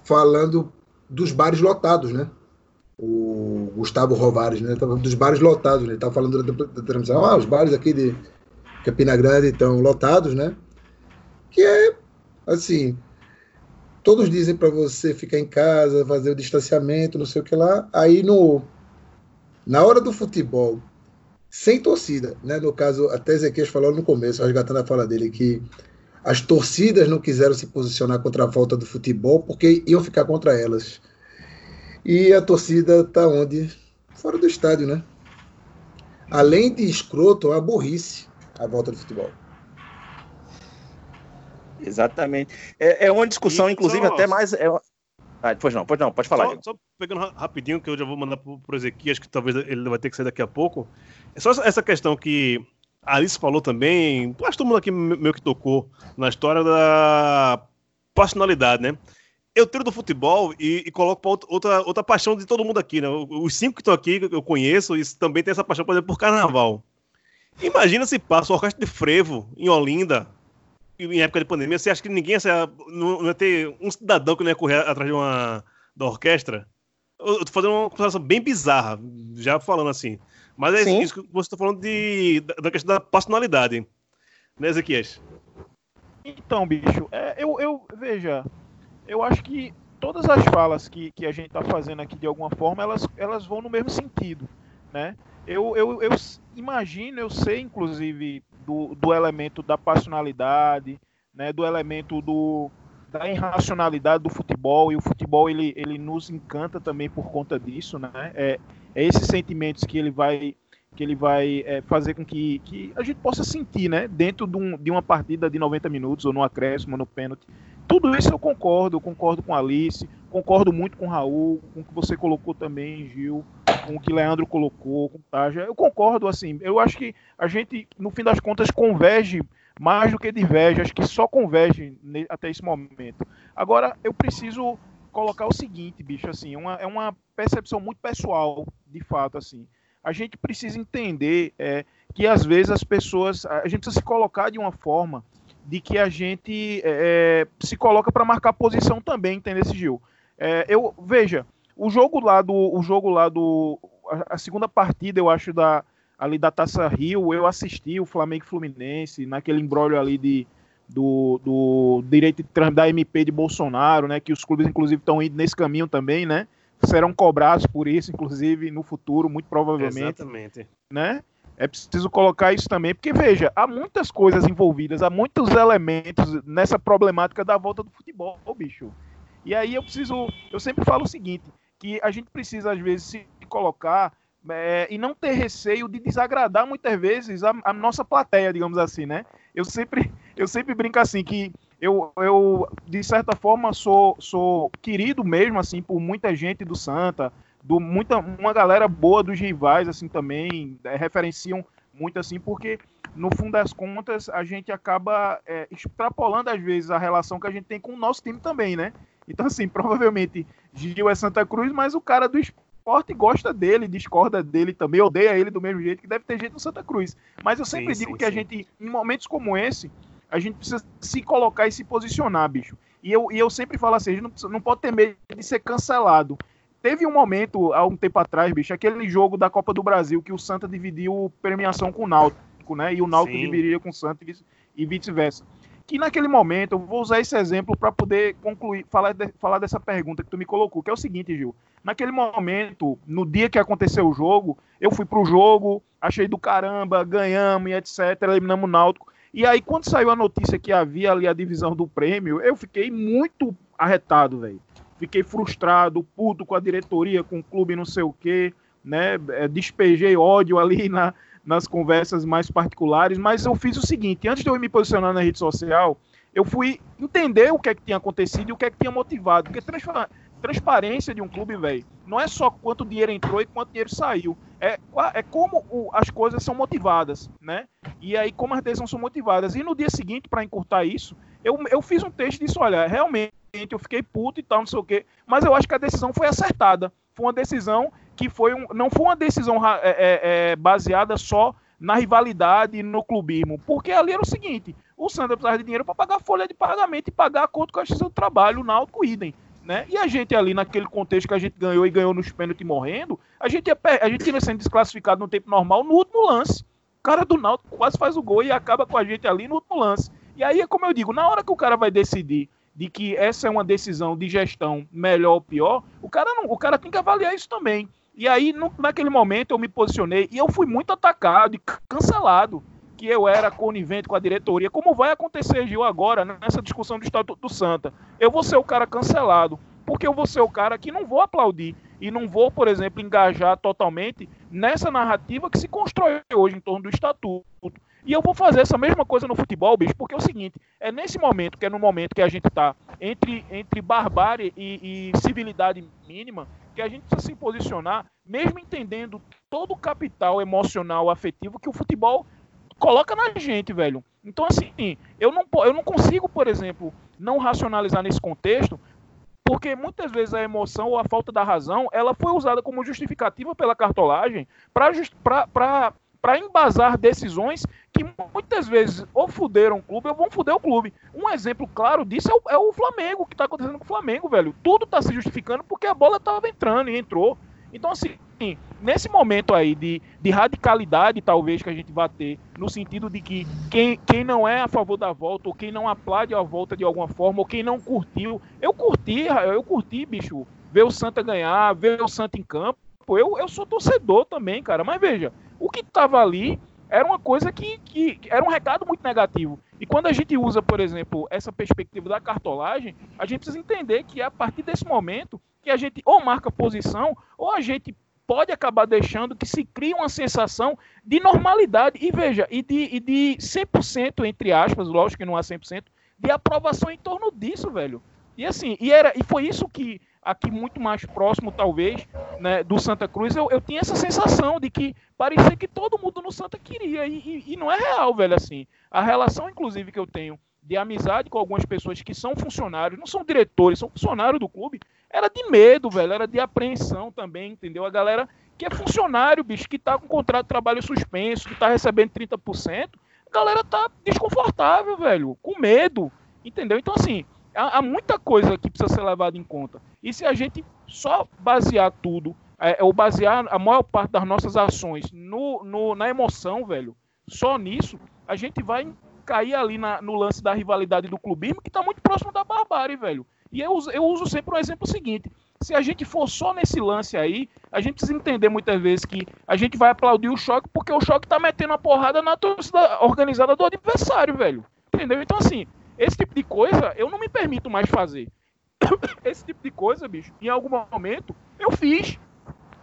falando dos bares lotados, né? O Gustavo Rovares, né? Tava dos bares lotados, né? Ele tava falando da, da, transmissão, ah, os bares aqui de Campina Grande estão lotados, né? Que é assim, todos dizem para você ficar em casa, fazer o distanciamento, não sei o que lá. Aí no na hora do futebol, sem torcida, né? No caso, até Ezequiel falou no começo, resgatando a fala dele, que as torcidas não quiseram se posicionar contra a volta do futebol porque iam ficar contra elas. E a torcida está onde? Fora do estádio, né? Além de escroto, é uma burrice a volta do futebol. Exatamente. É, é uma discussão, e inclusive, só... até mais. É... Ah, pois não, pois não, pode falar. Só, só, pegando rapidinho, que eu já vou mandar pro, pro Ezequias, que talvez ele vai ter que sair daqui a pouco. É só essa questão que a Alice falou também, acho que todo mundo aqui meio que tocou na história da personalidade, né? Eu tiro do futebol e, e coloco para outra, outra paixão de todo mundo aqui, né? Os cinco que estão aqui, que eu conheço, e também tem essa paixão, por exemplo, por carnaval. Imagina se passa o orquestra de frevo em Olinda, em época de pandemia, você acha que ninguém ia, não, não ia ter um cidadão que não ia correr atrás de uma da orquestra? Eu tô fazendo uma comparação bem bizarra, já falando assim. Mas é Sim. isso que você está falando de, da questão da personalidade. Né, Ezequias? Então, bicho, é, eu, eu veja, eu acho que todas as falas que, que a gente está fazendo aqui de alguma forma, elas, elas vão no mesmo sentido, né? Eu, eu, eu imagino, eu sei, inclusive, do, do elemento da passionalidade, né, do elemento do, da irracionalidade do futebol, e o futebol ele, ele nos encanta também por conta disso, né? É, é esses sentimentos que ele vai que ele vai é, fazer com que, que a gente possa sentir, né, dentro de, um, de uma partida de 90 minutos, ou no acréscimo, no pênalti. Tudo isso eu concordo, eu concordo com a Alice, concordo muito com o Raul, com o que você colocou também, Gil, com o que Leandro colocou, com o Taja. Eu concordo, assim, eu acho que a gente, no fim das contas, converge mais do que diverge, acho que só converge até esse momento. Agora, eu preciso colocar o seguinte, bicho, assim, uma, é uma percepção muito pessoal, de fato, assim. A gente precisa entender é, que às vezes as pessoas, a gente precisa se colocar de uma forma de que a gente é, é se coloca para marcar posição também, entendeu, Gil? É, eu veja, o jogo lá do, o jogo lá do, a, a segunda partida, eu acho da ali da Taça Rio, eu assisti o Flamengo Fluminense naquele embrólio ali de do, do direito da MP de Bolsonaro, né? Que os clubes, inclusive, estão indo nesse caminho também, né? Serão cobrados por isso, inclusive, no futuro, muito provavelmente. Exatamente. Né? É preciso colocar isso também, porque veja, há muitas coisas envolvidas, há muitos elementos nessa problemática da volta do futebol, bicho. E aí eu preciso, eu sempre falo o seguinte, que a gente precisa às vezes se colocar é, e não ter receio de desagradar muitas vezes a, a, nossa plateia, digamos assim, né? Eu sempre, eu sempre brinco assim que eu, eu de certa forma sou, sou querido mesmo assim por muita gente do Santa, do muita uma galera boa dos rivais assim também é, referenciam muito assim porque no fundo das contas a gente acaba é, extrapolando às vezes a relação que a gente tem com o nosso time também, né? Então assim provavelmente Gil é Santa Cruz, mas o cara do esporte gosta dele, discorda dele também, odeia ele do mesmo jeito que deve ter gente no Santa Cruz. Mas eu sempre sim, digo sim, que sim. a gente, em momentos como esse, a gente precisa se colocar e se posicionar, bicho. E eu, e eu sempre falo assim, a gente não, precisa, não pode ter medo de ser cancelado. Teve um momento, há um tempo atrás, bicho, aquele jogo da Copa do Brasil que o Santa dividiu premiação com o Náutico, né? E o Náutico dividiria com o Santa e vice-versa que naquele momento, eu vou usar esse exemplo para poder concluir, falar, de, falar dessa pergunta que tu me colocou, que é o seguinte, Gil. Naquele momento, no dia que aconteceu o jogo, eu fui pro jogo, achei do caramba, ganhamos e etc, eliminamos o Náutico. E aí, quando saiu a notícia que havia ali a divisão do prêmio, eu fiquei muito arretado, velho. Fiquei frustrado, puto com a diretoria, com o clube, não sei o quê, né? É, despejei ódio ali na, nas conversas mais particulares, mas eu fiz o seguinte, antes de eu me posicionar na rede social, eu fui entender o que é que tinha acontecido e o que é que tinha motivado, porque transparência de um clube, velho, não é só quanto dinheiro entrou e quanto dinheiro saiu, é, é como o, as coisas são motivadas, né? E aí como as decisões são motivadas. E no dia seguinte, para encurtar isso, eu, eu fiz um texto disso, olha, realmente eu fiquei puto e tal, não sei o quê, mas eu acho que a decisão foi acertada. Foi uma decisão que foi um, não foi uma decisão é, é, é, baseada só na rivalidade e no clubismo, porque ali era o seguinte: o Santa precisava de dinheiro para pagar a folha de pagamento e pagar a conta com a justiça do trabalho, o Náutico idem. Né? E a gente ali, naquele contexto que a gente ganhou e ganhou nos pênaltis morrendo, a gente, ia, a gente ia sendo desclassificado no tempo normal no último lance. O cara do Náutico quase faz o gol e acaba com a gente ali no último lance. E aí, como eu digo, na hora que o cara vai decidir de que essa é uma decisão de gestão melhor ou pior, o cara, não, o cara tem que avaliar isso também. E aí, no, naquele momento, eu me posicionei e eu fui muito atacado e cancelado que eu era conivente com a diretoria, como vai acontecer, Gil, agora, nessa discussão do Estatuto do Santa. Eu vou ser o cara cancelado, porque eu vou ser o cara que não vou aplaudir e não vou, por exemplo, engajar totalmente nessa narrativa que se constrói hoje em torno do Estatuto. E eu vou fazer essa mesma coisa no futebol, bicho, porque é o seguinte, é nesse momento, que é no momento que a gente está entre, entre barbárie e, e civilidade mínima, que a gente precisa se posicionar, mesmo entendendo todo o capital emocional, afetivo que o futebol coloca na gente, velho. Então, assim, eu não, eu não consigo, por exemplo, não racionalizar nesse contexto, porque muitas vezes a emoção ou a falta da razão, ela foi usada como justificativa pela cartolagem para embasar decisões que muitas vezes ou fuderam o clube ou vão fuder o clube. Um exemplo claro disso é o, é o Flamengo, que está acontecendo com o Flamengo, velho. Tudo está se justificando porque a bola estava entrando e entrou. Então, assim, nesse momento aí de, de radicalidade, talvez, que a gente vai ter, no sentido de que quem, quem não é a favor da volta, ou quem não aplaude a volta de alguma forma, ou quem não curtiu. Eu curti, eu curti, bicho, ver o Santa ganhar, ver o Santa em campo. Eu, eu sou torcedor também, cara. Mas veja, o que estava ali era uma coisa que, que, era um recado muito negativo. E quando a gente usa, por exemplo, essa perspectiva da cartolagem, a gente precisa entender que é a partir desse momento que a gente ou marca posição, ou a gente pode acabar deixando que se crie uma sensação de normalidade. E veja, e de, e de 100%, entre aspas, lógico que não há 100%, de aprovação em torno disso, velho. E assim, e, era, e foi isso que aqui muito mais próximo, talvez, né, do Santa Cruz, eu, eu tinha essa sensação de que parecia que todo mundo no Santa queria, e, e, e não é real, velho, assim. A relação, inclusive, que eu tenho de amizade com algumas pessoas que são funcionários, não são diretores, são funcionários do clube, era de medo, velho, era de apreensão também, entendeu? A galera que é funcionário, bicho, que tá com contrato de trabalho suspenso, que tá recebendo 30%, a galera tá desconfortável, velho, com medo, entendeu? Então, assim, há, há muita coisa que precisa ser levada em conta. E se a gente só basear tudo, é, ou basear a maior parte das nossas ações no, no, na emoção, velho, só nisso, a gente vai cair ali na, no lance da rivalidade do clubismo, que está muito próximo da barbárie, velho. E eu, eu uso sempre o exemplo seguinte: se a gente for só nesse lance aí, a gente precisa entender muitas vezes que a gente vai aplaudir o choque porque o choque tá metendo a porrada na torcida organizada do adversário, velho. Entendeu? Então, assim, esse tipo de coisa eu não me permito mais fazer. esse tipo de coisa, bicho, em algum momento eu fiz.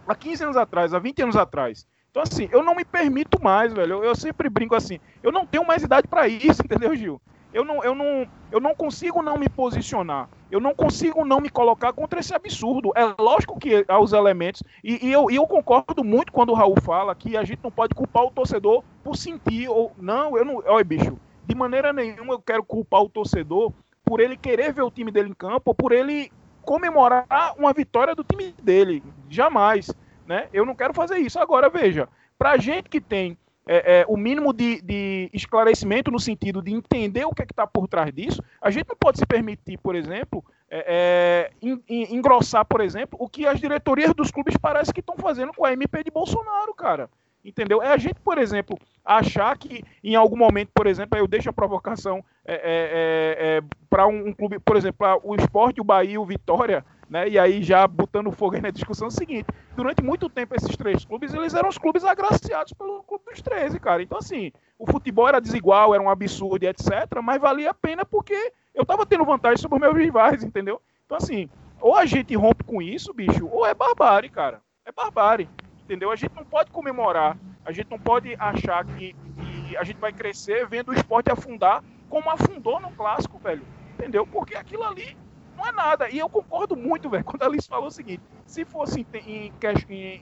Há 15 anos atrás, há 20 anos atrás. Então, assim, eu não me permito mais, velho. Eu, eu sempre brinco assim. Eu não tenho mais idade para isso, entendeu, Gil? eu não, eu, não, eu não consigo não me posicionar. Eu não consigo não me colocar contra esse absurdo. É lógico que há os elementos. E, e eu, e eu concordo muito quando o Raul fala que a gente não pode culpar o torcedor por sentir. ou Não, eu não. Olha, bicho, de maneira nenhuma eu quero culpar o torcedor por ele querer ver o time dele em campo por ele comemorar uma vitória do time dele. Jamais. Né? Eu não quero fazer isso. Agora, veja, pra gente que tem é, é, o mínimo de, de, esclarecimento no sentido de entender o que é está por trás disso, a gente não pode se permitir, por exemplo, é, é engrossar, por exemplo, o que as diretorias dos clubes parecem que estão fazendo com a MP de Bolsonaro, cara. Entendeu? É a gente, por exemplo, achar que em algum momento, por exemplo, eu deixo a provocação é, é, é, é para um, um, clube, por exemplo, o esporte, o Bahia, o Vitória, né? E aí já botando fogo aí na discussão é o seguinte, durante muito tempo esses três clubes, eles eram os clubes agraciados pelo Clube dos 13, cara. Então assim, o futebol era desigual, era um absurdo, etc, mas valia a pena porque eu tava tendo vantagem sobre os meus rivais, entendeu? Então assim, ou a gente rompe com isso, bicho, ou é barbárie, cara. É barbárie, entendeu? A gente não pode comemorar, a gente não pode achar que, que a gente vai crescer vendo o esporte afundar como afundou no clássico, velho. Entendeu? Porque aquilo ali não é nada. E eu concordo muito, velho, quando a Alice falou o seguinte: se fosse em, em,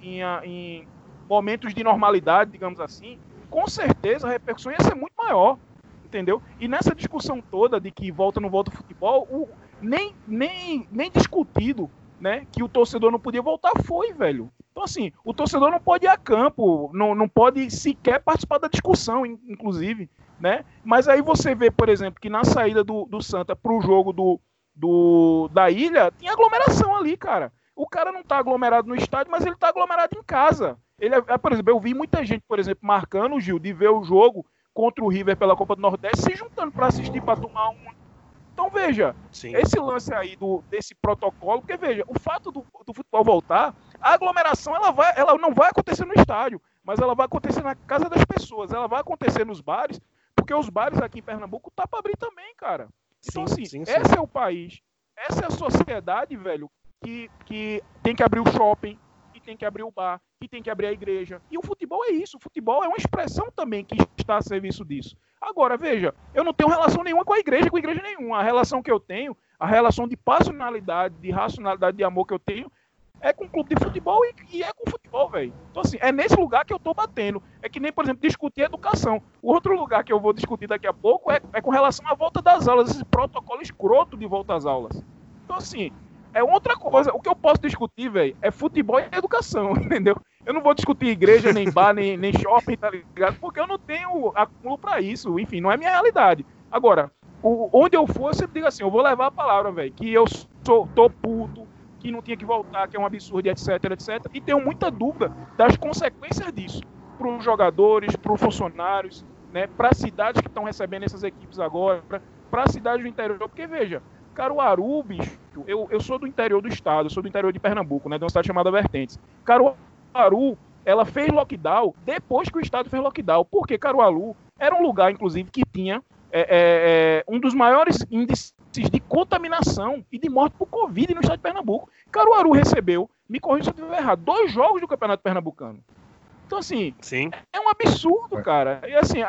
em, em, momentos de normalidade, digamos assim, com certeza a repercussão ia ser muito maior. Entendeu? E nessa discussão toda de que volta ou não volta o futebol, o, nem, nem, nem discutido né, que o torcedor não podia voltar foi, velho. Então, assim, o torcedor não pode ir a campo, não, não pode sequer participar da discussão, inclusive, né? Mas aí você vê, por exemplo, que na saída do, do Santa para o jogo do, do, da ilha, tinha aglomeração ali, cara. O cara não tá aglomerado no estádio, mas ele tá aglomerado em casa. Ele é, é por exemplo, eu vi muita gente, por exemplo, marcando o Gil de ver o jogo contra o River pela Copa do Nordeste, se juntando para assistir, para tomar uma. Então veja, Sim. esse lance aí do, desse protocolo, porque veja, o fato do, do, futebol voltar, a aglomeração ela, vai, ela não vai acontecer no estádio, mas ela vai acontecer na casa das pessoas, ela vai acontecer nos bares, porque os bares aqui em Pernambuco tá para abrir também, cara. Então, sim, assim, sim, sim. esse é o país, essa é a sociedade, velho, que, que tem que abrir o shopping, que tem que abrir o bar, que tem que abrir a igreja. E o futebol é isso. O futebol é uma expressão também que está a serviço disso. Agora, veja, eu não tenho relação nenhuma com a igreja, com a igreja nenhuma. A relação que eu tenho, a relação de passionalidade, de racionalidade, de amor que eu tenho, é com clube de futebol e, e é com futebol, velho. Então, assim, é nesse lugar que eu tô batendo. É que nem, por exemplo, discutir educação. O outro lugar que eu vou discutir daqui a pouco é, é com relação à volta das aulas, esse protocolo escroto de volta às aulas. Então, assim, é outra coisa. O que eu posso discutir, velho, é futebol e educação, entendeu? Eu não vou discutir igreja, nem bar, nem, nem shopping, tá ligado? Porque eu não tenho acúmulo para isso. Enfim, não é minha realidade. Agora, o, onde eu for, eu sempre digo assim, eu vou levar a palavra, velho, que eu sou, tô puto, que não tinha que voltar, que é um absurdo, etc, etc. E tenho muita dúvida das consequências disso para os jogadores, para os funcionários, né, para as cidades que estão recebendo essas equipes agora, para as cidades do interior. Porque, veja, Caruaru, bicho, eu, eu sou do interior do estado, eu sou do interior de Pernambuco, né, de uma cidade chamada Vertentes. Caruaru, ela fez lockdown depois que o estado fez lockdown, porque Caruaru era um lugar, inclusive, que tinha é, é, é, um dos maiores índices de contaminação e de morte por Covid no estado de Pernambuco. Caruaru recebeu, me corrija se eu estiver errado, dois jogos do Campeonato Pernambucano. Então, assim, Sim. é um absurdo, cara. E assim,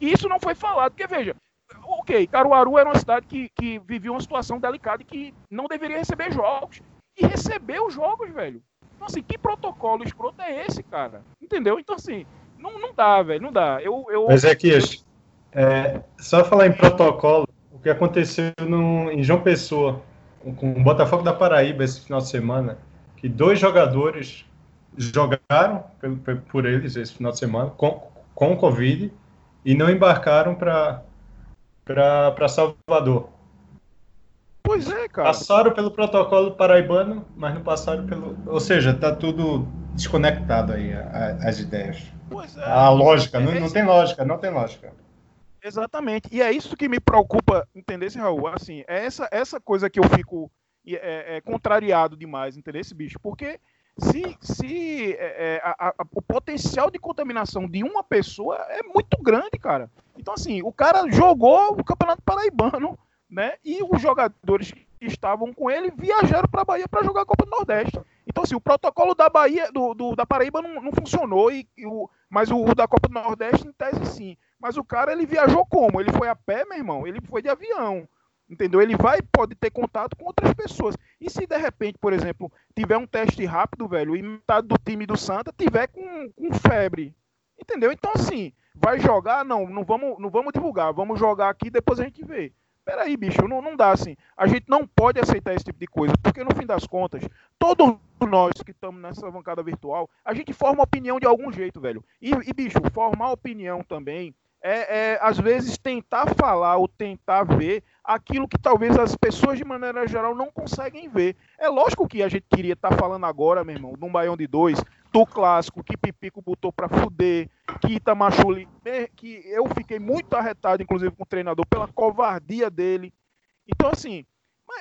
isso não foi falado, porque veja, ok, Caruaru era uma cidade que, que vivia uma situação delicada e que não deveria receber jogos. E recebeu os jogos, velho. Então, assim, que protocolo escroto é esse, cara? Entendeu? Então, assim, não, não dá, velho, não dá. Eu, eu, Mas é que, eu... é, só falar em protocolo, o que aconteceu no, em João Pessoa, com o Botafogo da Paraíba esse final de semana, que dois jogadores jogaram por, por eles esse final de semana com, com Covid e não embarcaram para Salvador. Pois é, cara. Passaram pelo protocolo paraibano, mas não passaram pelo. Ou seja, tá tudo desconectado aí, a, a, as ideias. Pois é. A lógica, é não, não tem lógica, não tem lógica. Exatamente. E é isso que me preocupa, entender, Raul? Assim, é essa, essa coisa que eu fico e, é, é, contrariado demais, entendeu esse bicho? Porque se, se é, é, a, a, o potencial de contaminação de uma pessoa é muito grande, cara. Então, assim, o cara jogou o Campeonato Paraibano, né? E os jogadores que estavam com ele viajaram para Bahia para jogar a Copa do Nordeste. Então, assim, o protocolo da Bahia, do, do da Paraíba não, não funcionou, e, e, o, mas o, o, da Copa do Nordeste, em tese, sim. Mas o cara, ele viajou como? Ele foi a pé, meu irmão? Ele foi de avião. Entendeu? Ele vai, pode ter contato com outras pessoas. E se de repente, por exemplo, tiver um teste rápido, velho, e metade do time do Santa tiver com, com febre. Entendeu? Então, assim, vai jogar? Não, não vamos, não vamos divulgar. Vamos jogar aqui depois a gente vê. Peraí, bicho, não, não dá assim. A gente não pode aceitar esse tipo de coisa, porque no fim das contas, todos nós que estamos nessa bancada virtual, a gente forma opinião de algum jeito, velho. E, e bicho, formar opinião também é, é, às vezes, tentar falar ou tentar ver aquilo que talvez as pessoas, de maneira geral, não conseguem ver. É lógico que a gente queria estar tá falando agora, meu irmão, de um Baião de dois, do clássico, que Pipico botou para fuder, que Itamachuli, que eu fiquei muito arretado, inclusive, com o treinador, pela covardia dele. Então, assim,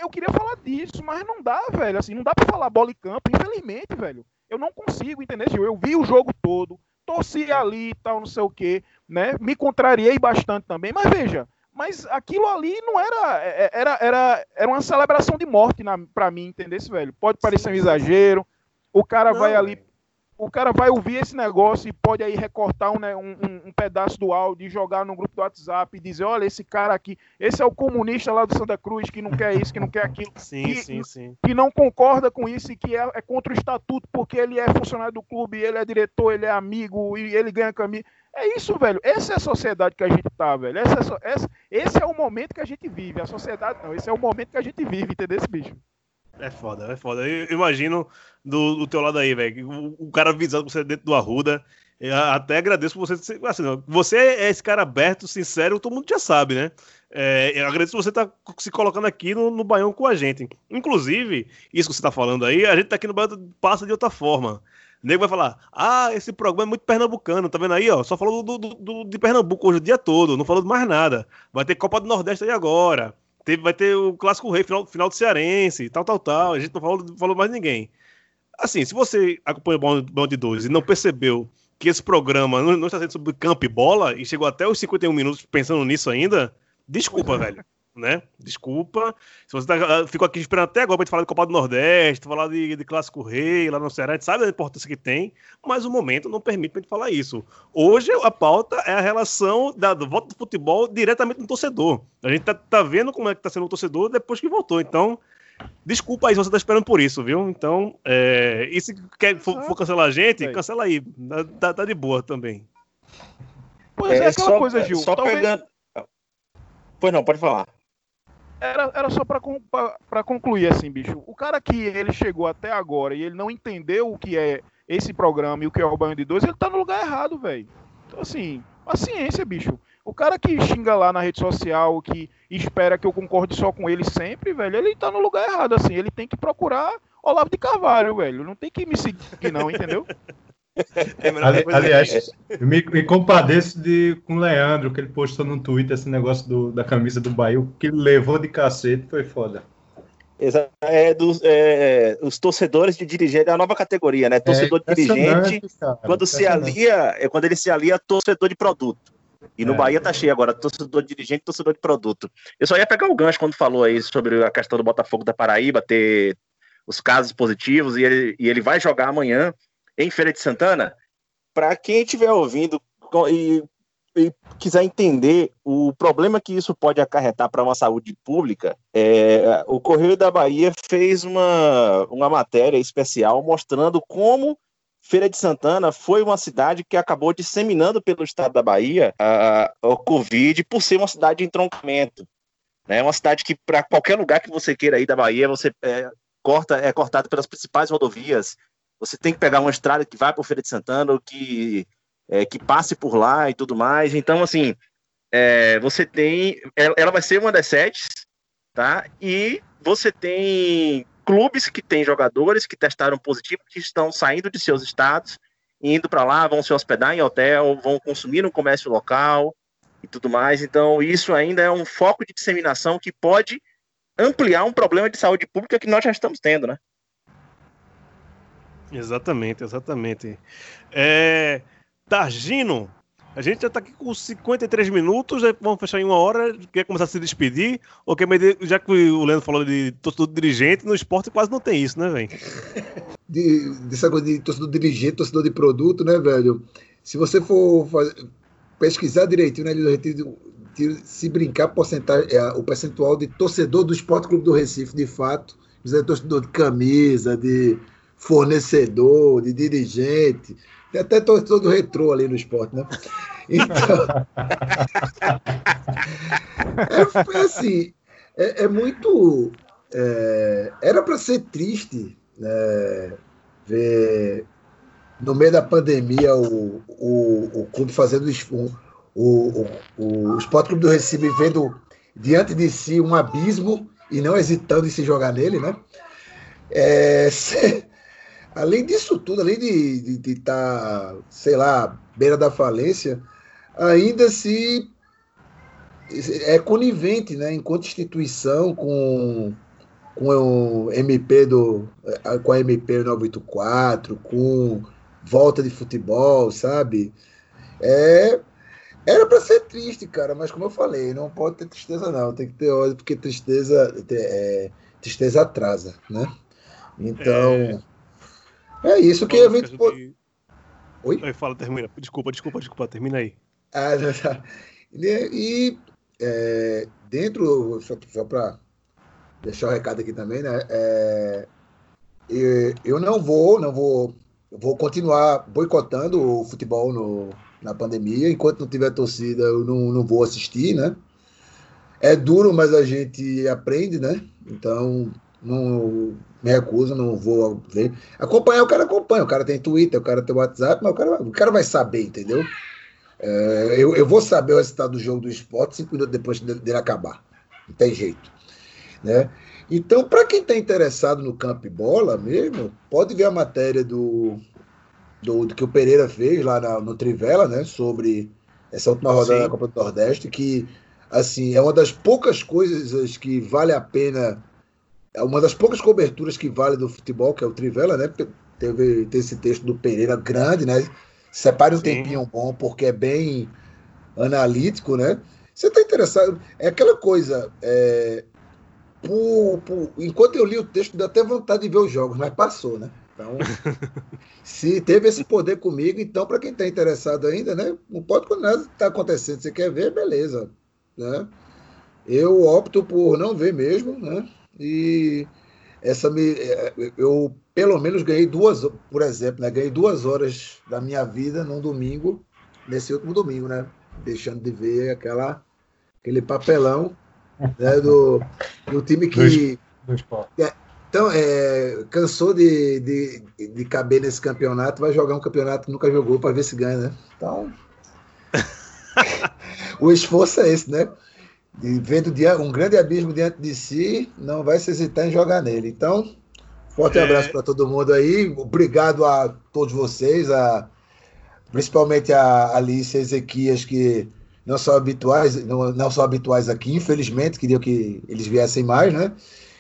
eu queria falar disso, mas não dá, velho. Assim, não dá para falar bola e campo, infelizmente, velho. Eu não consigo, entender? Eu vi o jogo todo, torci ali e tal, não sei o quê, né? Me contrariei bastante também, mas veja, mas aquilo ali não era é, é, era era, era uma celebração de morte para mim, entendeu, velho? Pode parecer um exagero. O cara não, vai ali o cara vai ouvir esse negócio e pode aí recortar um, né, um, um, pedaço do áudio e jogar no grupo do WhatsApp e dizer, olha, esse cara aqui, esse é o comunista lá do Santa Cruz que não quer isso, que não quer aquilo. Sim, que, sim, sim. Que não concorda com isso e que é, é, contra o estatuto porque ele é funcionário do clube, ele é diretor, ele é amigo e ele ganha caminho. É isso, velho. Essa é a sociedade que a gente tá, velho. Essa é, essa, esse é o momento que a gente vive. A sociedade não, esse é o momento que a gente vive, entendeu esse bicho? É foda, é foda. Eu imagino do, do teu lado aí, velho. O, o, cara avisando você dentro do Arruda. Eu até agradeço por você. Assim, você é esse cara aberto, sincero, todo mundo já sabe, né? É, eu agradeço você estar tá se colocando aqui no, no Baião com a gente. Inclusive, isso que você está falando aí, a gente tá aqui no Baião passa de outra forma. O nego vai falar: Ah, esse programa é muito pernambucano, tá vendo aí, ó? Só falou do, do, do, de Pernambuco hoje o dia todo, não falou de mais nada. Vai ter Copa do Nordeste aí agora. Teve, vai ter o Clássico Rei, final, final do Cearense, tal, tal, tal. A gente não falou, falou mais ninguém. Assim, se você acompanha o de Dois e não percebeu que esse programa não, está sendo sobre campo e bola e chegou até os 51 minutos pensando nisso ainda, desculpa, velho né? Desculpa. Se você tá, ah, ficou aqui esperando até agora pra gente falar de Copa do Nordeste, falar de, de Clássico Rei lá no Ceará, a gente sabe a importância que tem, mas o momento não permite pra gente falar isso. Hoje a pauta é a relação da, do voto do futebol diretamente no torcedor. A gente tá, tá vendo como é que tá sendo o torcedor depois que voltou. Então, desculpa aí se você tá esperando por isso, viu? Então, é, e se quer, for, for cancelar a gente, cancela aí. Tá, tá de boa também. Pois é, é aquela só, coisa, Gil. Só talvez... pegando. Pois não, pode falar era, era só para concluir assim, bicho. O cara que ele chegou até agora e ele não entendeu o que é esse programa e o que é o banho de dois, ele tá no lugar errado, velho. Então, assim, paciência, bicho. O cara que xinga lá na rede social, que espera que eu concorde só com ele sempre, velho, ele tá no lugar errado, assim. Ele tem que procurar Olavo de Carvalho, velho. Não tem que me seguir, não, entendeu? Ali, aliás, eu me, me, compadeço de, com o Leandro, que ele postou no Twitter esse negócio do, da camisa do Bahia, que ele levou de cacete, foi foda. É, dos, é, os torcedores de dirigente é a nova categoria, né? Torcedor é, de dirigente, cara, quando se alia, é quando ele se alia a torcedor de produto. E no é, Bahia tá cheio agora, torcedor de dirigente, torcedor de produto. Eu só ia pegar o gancho quando falou aí sobre a questão do Botafogo da Paraíba ter os casos positivos e ele, e ele vai jogar amanhã em Feira de Santana, para quem estiver ouvindo e, e, quiser entender o problema que isso pode acarretar para uma saúde pública, é, o Correio da Bahia fez uma, uma matéria especial mostrando como Feira de Santana foi uma cidade que acabou disseminando pelo estado da Bahia o Covid por ser uma cidade de entroncamento. É né? uma cidade que, para qualquer lugar que você queira ir da Bahia, você é, corta, é cortado pelas principais rodovias, você tem que pegar uma estrada que vai para o Feira de Santana, ou que, é, que passe por lá e tudo mais. Então, assim, é, você tem. Ela vai ser uma das sete, tá? E você tem clubes que têm jogadores que testaram positivo, que estão saindo de seus estados, indo para lá, vão se hospedar em hotel, vão consumir no comércio local e tudo mais. Então, isso ainda é um foco de disseminação que pode ampliar um problema de saúde pública que nós já estamos tendo, né? Exatamente, exatamente. É, Targino, a gente já está aqui com 53 minutos, vamos fechar em uma hora. Quer começar a se despedir? Ou quer medir, já que o Leandro falou de torcedor dirigente, no esporte quase não tem isso, né, velho? de, dessa coisa de torcedor dirigente, torcedor de produto, né, velho? Se você for fazer, pesquisar direitinho, né, de, se brincar porcentagem, é, o percentual de torcedor do Esporte Clube do Recife, de fato, dizer, torcedor de camisa, de fornecedor, de dirigente, tem até torcedor do retrô ali no esporte, né? Então. é, assim. É, é muito. É, era para ser triste né, ver no meio da pandemia o, o, o clube fazendo o, o, o, o Sport Clube do Recife vendo diante de si um abismo e não hesitando em se jogar nele, né? É, além disso tudo, além de estar, tá, sei lá, beira da falência, ainda se é conivente, né, enquanto instituição com com o MP do com a MP 984, com volta de futebol, sabe? É era para ser triste, cara, mas como eu falei, não pode ter tristeza não, tem que ter ódio porque tristeza é, tristeza atrasa, né? Então é, é isso que a gente pode... Oi? Fala, termina. Desculpa, desculpa, desculpa, termina aí. Ah, tá. E, e é, dentro, só, só para deixar o recado aqui também, né? É, eu não vou, não vou, vou continuar boicotando o futebol no, na pandemia. Enquanto não tiver torcida, eu não, não vou assistir, né? É duro, mas a gente aprende, né? Então, não me recuso, não vou ver. Acompanhar, o cara acompanha. O cara tem Twitter, o cara tem WhatsApp, mas o cara, o cara vai saber, entendeu? É, eu, eu vou saber o resultado do jogo do esporte cinco minutos depois dele acabar. Não tem jeito. Né? Então, para quem está interessado no campo e bola mesmo, pode ver a matéria do, do, do que o Pereira fez lá na, no Trivela, né? Sobre essa última rodada Sim. da Copa do Nordeste, que assim é uma das poucas coisas que vale a pena, uma das poucas coberturas que vale do futebol, que é o Trivela, né? Teve, teve esse texto do Pereira grande, né? Separe um Sim. tempinho bom, porque é bem analítico, né? Você está interessado? É aquela coisa. É, por, por, enquanto eu li o texto, deu até vontade de ver os jogos, mas passou, né? Então, se teve esse poder comigo, então, para quem está interessado ainda, né? Não pode quando nada está acontecendo. Você quer ver, beleza. Né? Eu opto por não ver mesmo, né? E essa me, é, eu pelo menos ganhei duas, por exemplo, né? Ganhei duas horas da minha vida num domingo, nesse último domingo, né? Deixando de ver aquela, aquele papelão né, do, do time que. Do, do é, então, é, cansou de, de, de caber nesse campeonato, vai jogar um campeonato que nunca jogou para ver se ganha, né? Então. o esforço é esse, né? E vendo um grande abismo diante de si, não vai se hesitar em jogar nele. Então, forte é. abraço para todo mundo aí. Obrigado a todos vocês, a, principalmente a Alice e a Ezequias, que não são habituais, não, não são habituais aqui, infelizmente, queria que eles viessem mais, né?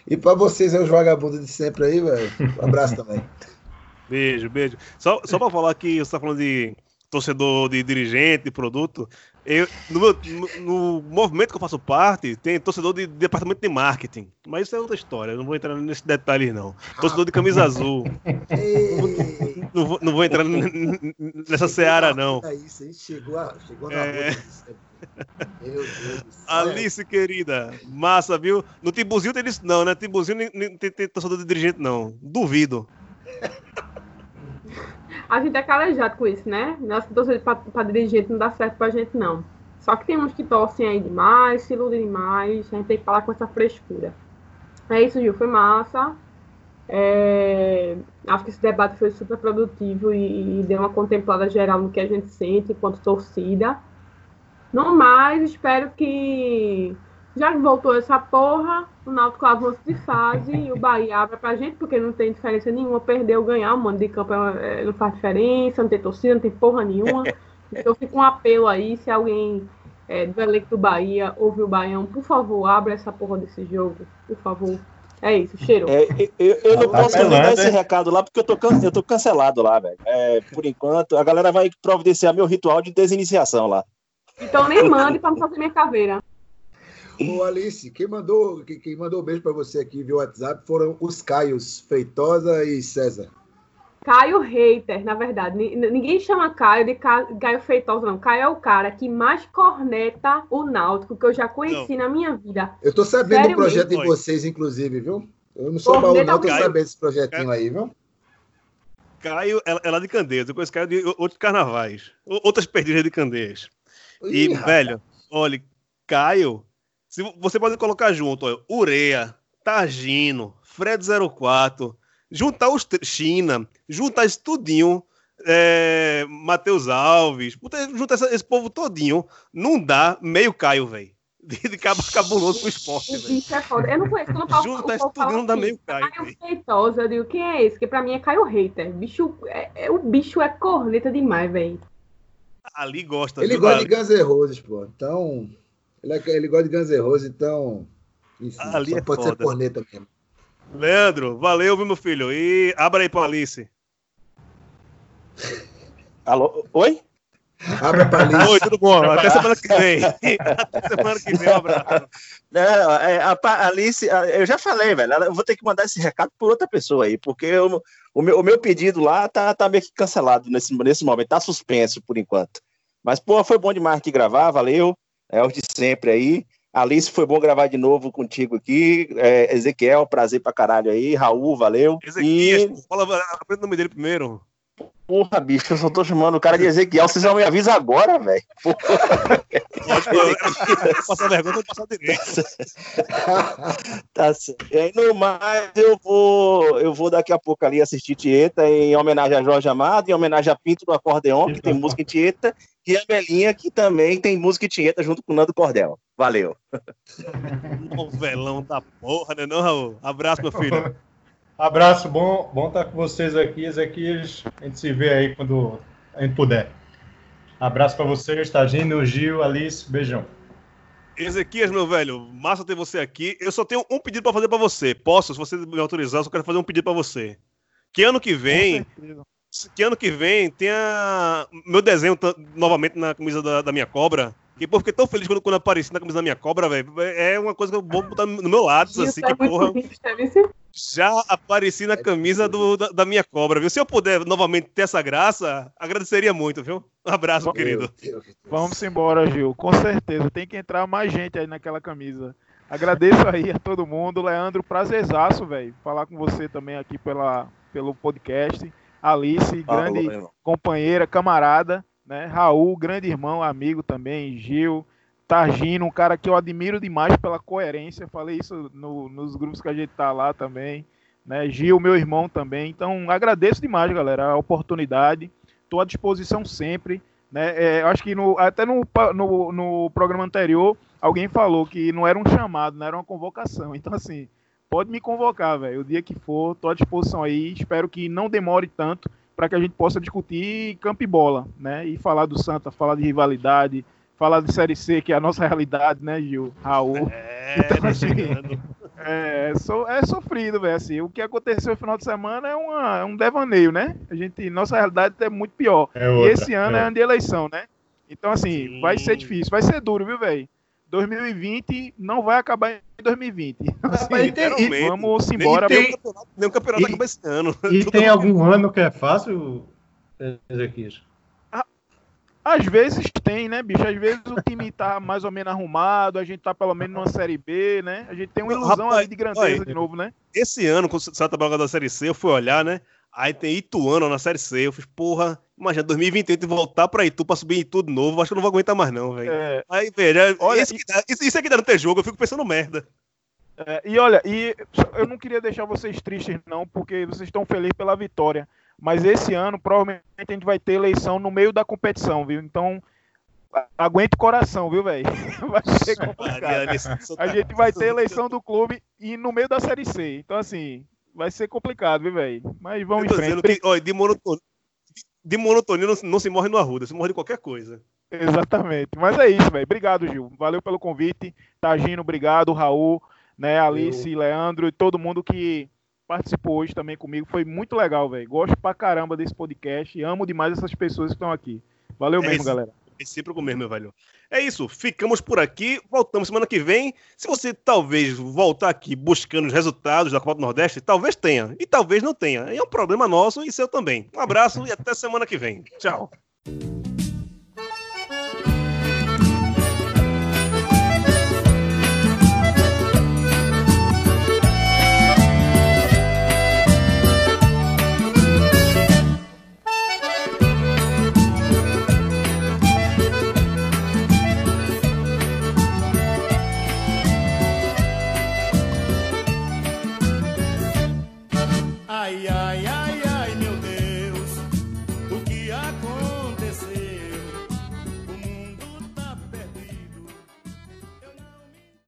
E para vocês, é os vagabundos de sempre aí, velho. Um abraço também. Beijo, beijo. Só, só para falar que você está falando de torcedor, de dirigente, de produto. Eu, no, meu, no, no, movimento que eu faço parte, tem torcedor de, de departamento de marketing. Mas isso é outra história, não vou entrar nesse detalhe, não. Torcedor de camisa azul. não, vou, não vou entrar nessa seara, não. Isso, hein? Chegou, a, chegou na é... Meu Deus Alice, querida, massa, viu? No Timbuzinho tem isso, não, né? Timbuzinho nem, tem, tem torcedor de dirigente, não. Duvido. A gente é calejado com isso, né? Nós que torcemos para dirigente não dá certo pra gente, não. Só que tem uns que torcem aí demais, se iludem demais, a gente tem que falar com essa frescura. É isso, Gil, foi massa. É, acho que esse debate foi super produtivo e, e, deu uma contemplada geral no que a gente sente enquanto torcida. No mais, espero que já que voltou essa porra, o Náutico avança de fase e o Bahia abre pra gente, porque não tem diferença nenhuma. Perder ou ganhar, o mano de campo é, não faz diferença, não tem torcida, não tem porra nenhuma. Então fica um apelo aí, se alguém é, do elenco do Bahia, ouve o Baião, por favor, abra essa porra desse jogo, por favor. É isso, cheiro. É, eu, eu não Tá posso nem apelando, dar esse recado lá, porque eu tô, can- eu tô cancelado lá, velho. É, por enquanto, a galera vai providenciar meu ritual de desiniciação lá. Então nem mande pra não fazer minha caveira. Ô, Alice, quem mandou, quem, mandou um beijo pra você aqui via WhatsApp foram os Caios, Feitosa e César. Caio Hater, na verdade. Ni- Ninguém chama Caio de Ca- Caio Feitosa, não. Caio é o cara que mais corneta o Náutico que eu já conheci na minha vida. Eu tô sabendo Sério do projeto mesmo? de vocês, inclusive, viu? Eu não sou Ô, baú, não, tô Caio. sabendo desse projetinho aí, viu? Caio é, é lá de Candeias, eu conheço Caio de outros carnavais, outras perdidas de Candeias. E, rapaz. velho, olha, Caio, se vo- você pode colocar junto, ó, Ureia, Targino, Fred 04, juntar os China, juntar isso tudinho, é, Matheus Alves, juntar essa- esse povo todinho, não dá meio Caio, velho. De, cabo cabuloso pro esporte, O velho. bicho é foda. Eu não conheço. Quando eu falo, isso tudo fala não dá assim, meio Caio, Caio. Feitosa, eu digo, quem é esse? Que pra mim é Caio Hater. Bicho, é, é- o bicho é corneta demais, velho. Ali gosta. Ele gosta de? Guns N' Roses, pô. Então. Ele, é- ele gosta de Guns N' Roses, então. Enfim, Ali é pode ser foda. corneta mesmo. Leandro, valeu, viu, meu filho? E abra aí pra Alice. Alô? Oi? Abre pra Alice. Oi, tudo bom? Até semana que vem. Até semana que vem, um abraço. Não, é, a, pa- Alice, a- eu já falei, velho. Eu vou ter que mandar esse recado por outra pessoa aí, porque eu- o, meu, o meu pedido lá tá, tá meio que cancelado nesse, nesse momento, tá suspenso por enquanto. Mas, pô, foi bom demais aqui gravar, valeu. É os de sempre aí. Alice, foi bom gravar de novo contigo aqui. É, Ezequiel, prazer pra caralho aí. Raul, valeu. Ezequias, E, pô, fala, aprenda o nome dele primeiro. porra, bicho, eu só tô chamando o cara de Ezequiel. Vocês já me avisam agora, velho. Lógico, eu- eu vou passar vergonha, vou passar direito. Tá certo. E aí, no mais, eu vou, eu vou daqui a pouco ali assistir Tieta em homenagem a Jorge Amado, em homenagem a Pinto do Acordeon, que tem música em Tieta, e a Belinha, que também tem música em Tieta junto com o Nando Cordel. Valeu. Novelão da porra, né, não, Raul? Abraço, meu filho. Abraço, bom, bom estar com vocês aqui, Ezequias. A gente se vê aí quando a gente puder. Abraço para vocês, Tagino, Gil, Alice, beijão. Ezequias, meu velho, massa ter você aqui. Eu só tenho um pedido pra fazer pra você. Posso, se você me autorizar, eu só quero fazer um pedido pra você. Que ano que vem, que ano que vem tenha meu desenho novamente na camisa da, da minha cobra. E, pô, fiquei tão feliz quando, quando apareci na camisa da minha cobra, velho. É uma coisa que eu vou botar no meu lado, Isso assim, é que muito porra. Já apareci na camisa do- da, da minha cobra, viu? Se eu puder novamente ter essa graça, agradeceria muito, viu? Um abraço, querido. Meu Deus. Vamos embora, Gil. Com certeza. Tem que entrar mais gente aí naquela camisa. Agradeço aí a todo mundo. Leandro, prazerzaço, velho. Falar com você também aqui pela, pelo podcast. Alice, Falou, grande companheira, camarada. Né? Raul, grande irmão, amigo também. Gil, Targino, um cara que eu admiro demais pela coerência. Falei isso no- nos grupos que a gente tá lá também. Né? Gil, meu irmão também. Então, agradeço demais, galera, a oportunidade. Estou à disposição sempre. Né? É, eu acho que no- até no, no, no programa anterior alguém falou que não era um chamado, não era uma convocação. Então, assim, pode me convocar, velho. O dia que for, estou à disposição aí. Espero que não demore tanto para que a gente possa discutir campo e bola, né? E falar do Santa, falar de rivalidade, falar de Série C, que é a nossa realidade, né, Gil? Raul. É, Então, tá assim, chegando. É, so- é sofrido, velho. Assim, o que aconteceu no final de semana é, uma- é um devaneio, né? A gente, nossa realidade é muito pior. É E outra, esse ano é, é. ano de eleição, né? Então, assim, Sim. vai ser difícil, vai ser duro, viu, velho? 2020 não vai acabar em 2020. Assim, Rapaz, e tem- e- vamos embora. tem- Nem o campeonato, E- acaba esse ano. E tem algum ano que é fácil, Ezequias? Às vezes tem, né, bicho? Às vezes o time tá mais ou menos arrumado, a gente tá pelo menos numa Série B, né? A gente tem uma ilusão rapaz, ali de grandeza olha, de novo, né? Esse ano, quando o Santa Braga da Série C, eu fui olhar, né? Aí tem Ituano na Série C. Eu fiz, porra, imagina, 2028 e voltar pra Itu pra subir em Itu de novo. Acho que eu não vou aguentar mais, não, velho. É, Aí, velho, Olha, isso, isso, isso aqui dá no ter jogo, eu fico pensando merda. É, e olha, e eu não queria deixar vocês tristes, não, porque vocês estão felizes pela vitória. Mas esse ano, provavelmente, a gente vai ter eleição no meio da competição, viu? Então, aguente o coração, viu, velho? Vai ser complicado. A gente vai ter eleição do clube e no meio da Série C. Então, assim, vai ser complicado, viu, velho? Mas vamos Eu em frente. que, olha, de monotonia, de monotonia não, não se morre no Arruda, se morre de qualquer coisa. Exatamente. Mas é isso, velho. Obrigado, Gil. Valeu pelo convite. Tagino, obrigado. Raul, né? Alice, Leandro e todo mundo que participou hoje também comigo. Foi muito legal, velho. Gosto pra caramba desse podcast e amo demais essas pessoas que estão aqui. Valeu É mesmo, isso. galera. Recíproco mesmo, meu velho. É isso, ficamos por aqui. Voltamos semana que vem. Se você talvez voltar aqui buscando os resultados da Copa do Nordeste, talvez tenha. E talvez não tenha. É um problema nosso e seu também. Um abraço e até semana que vem. Tchau.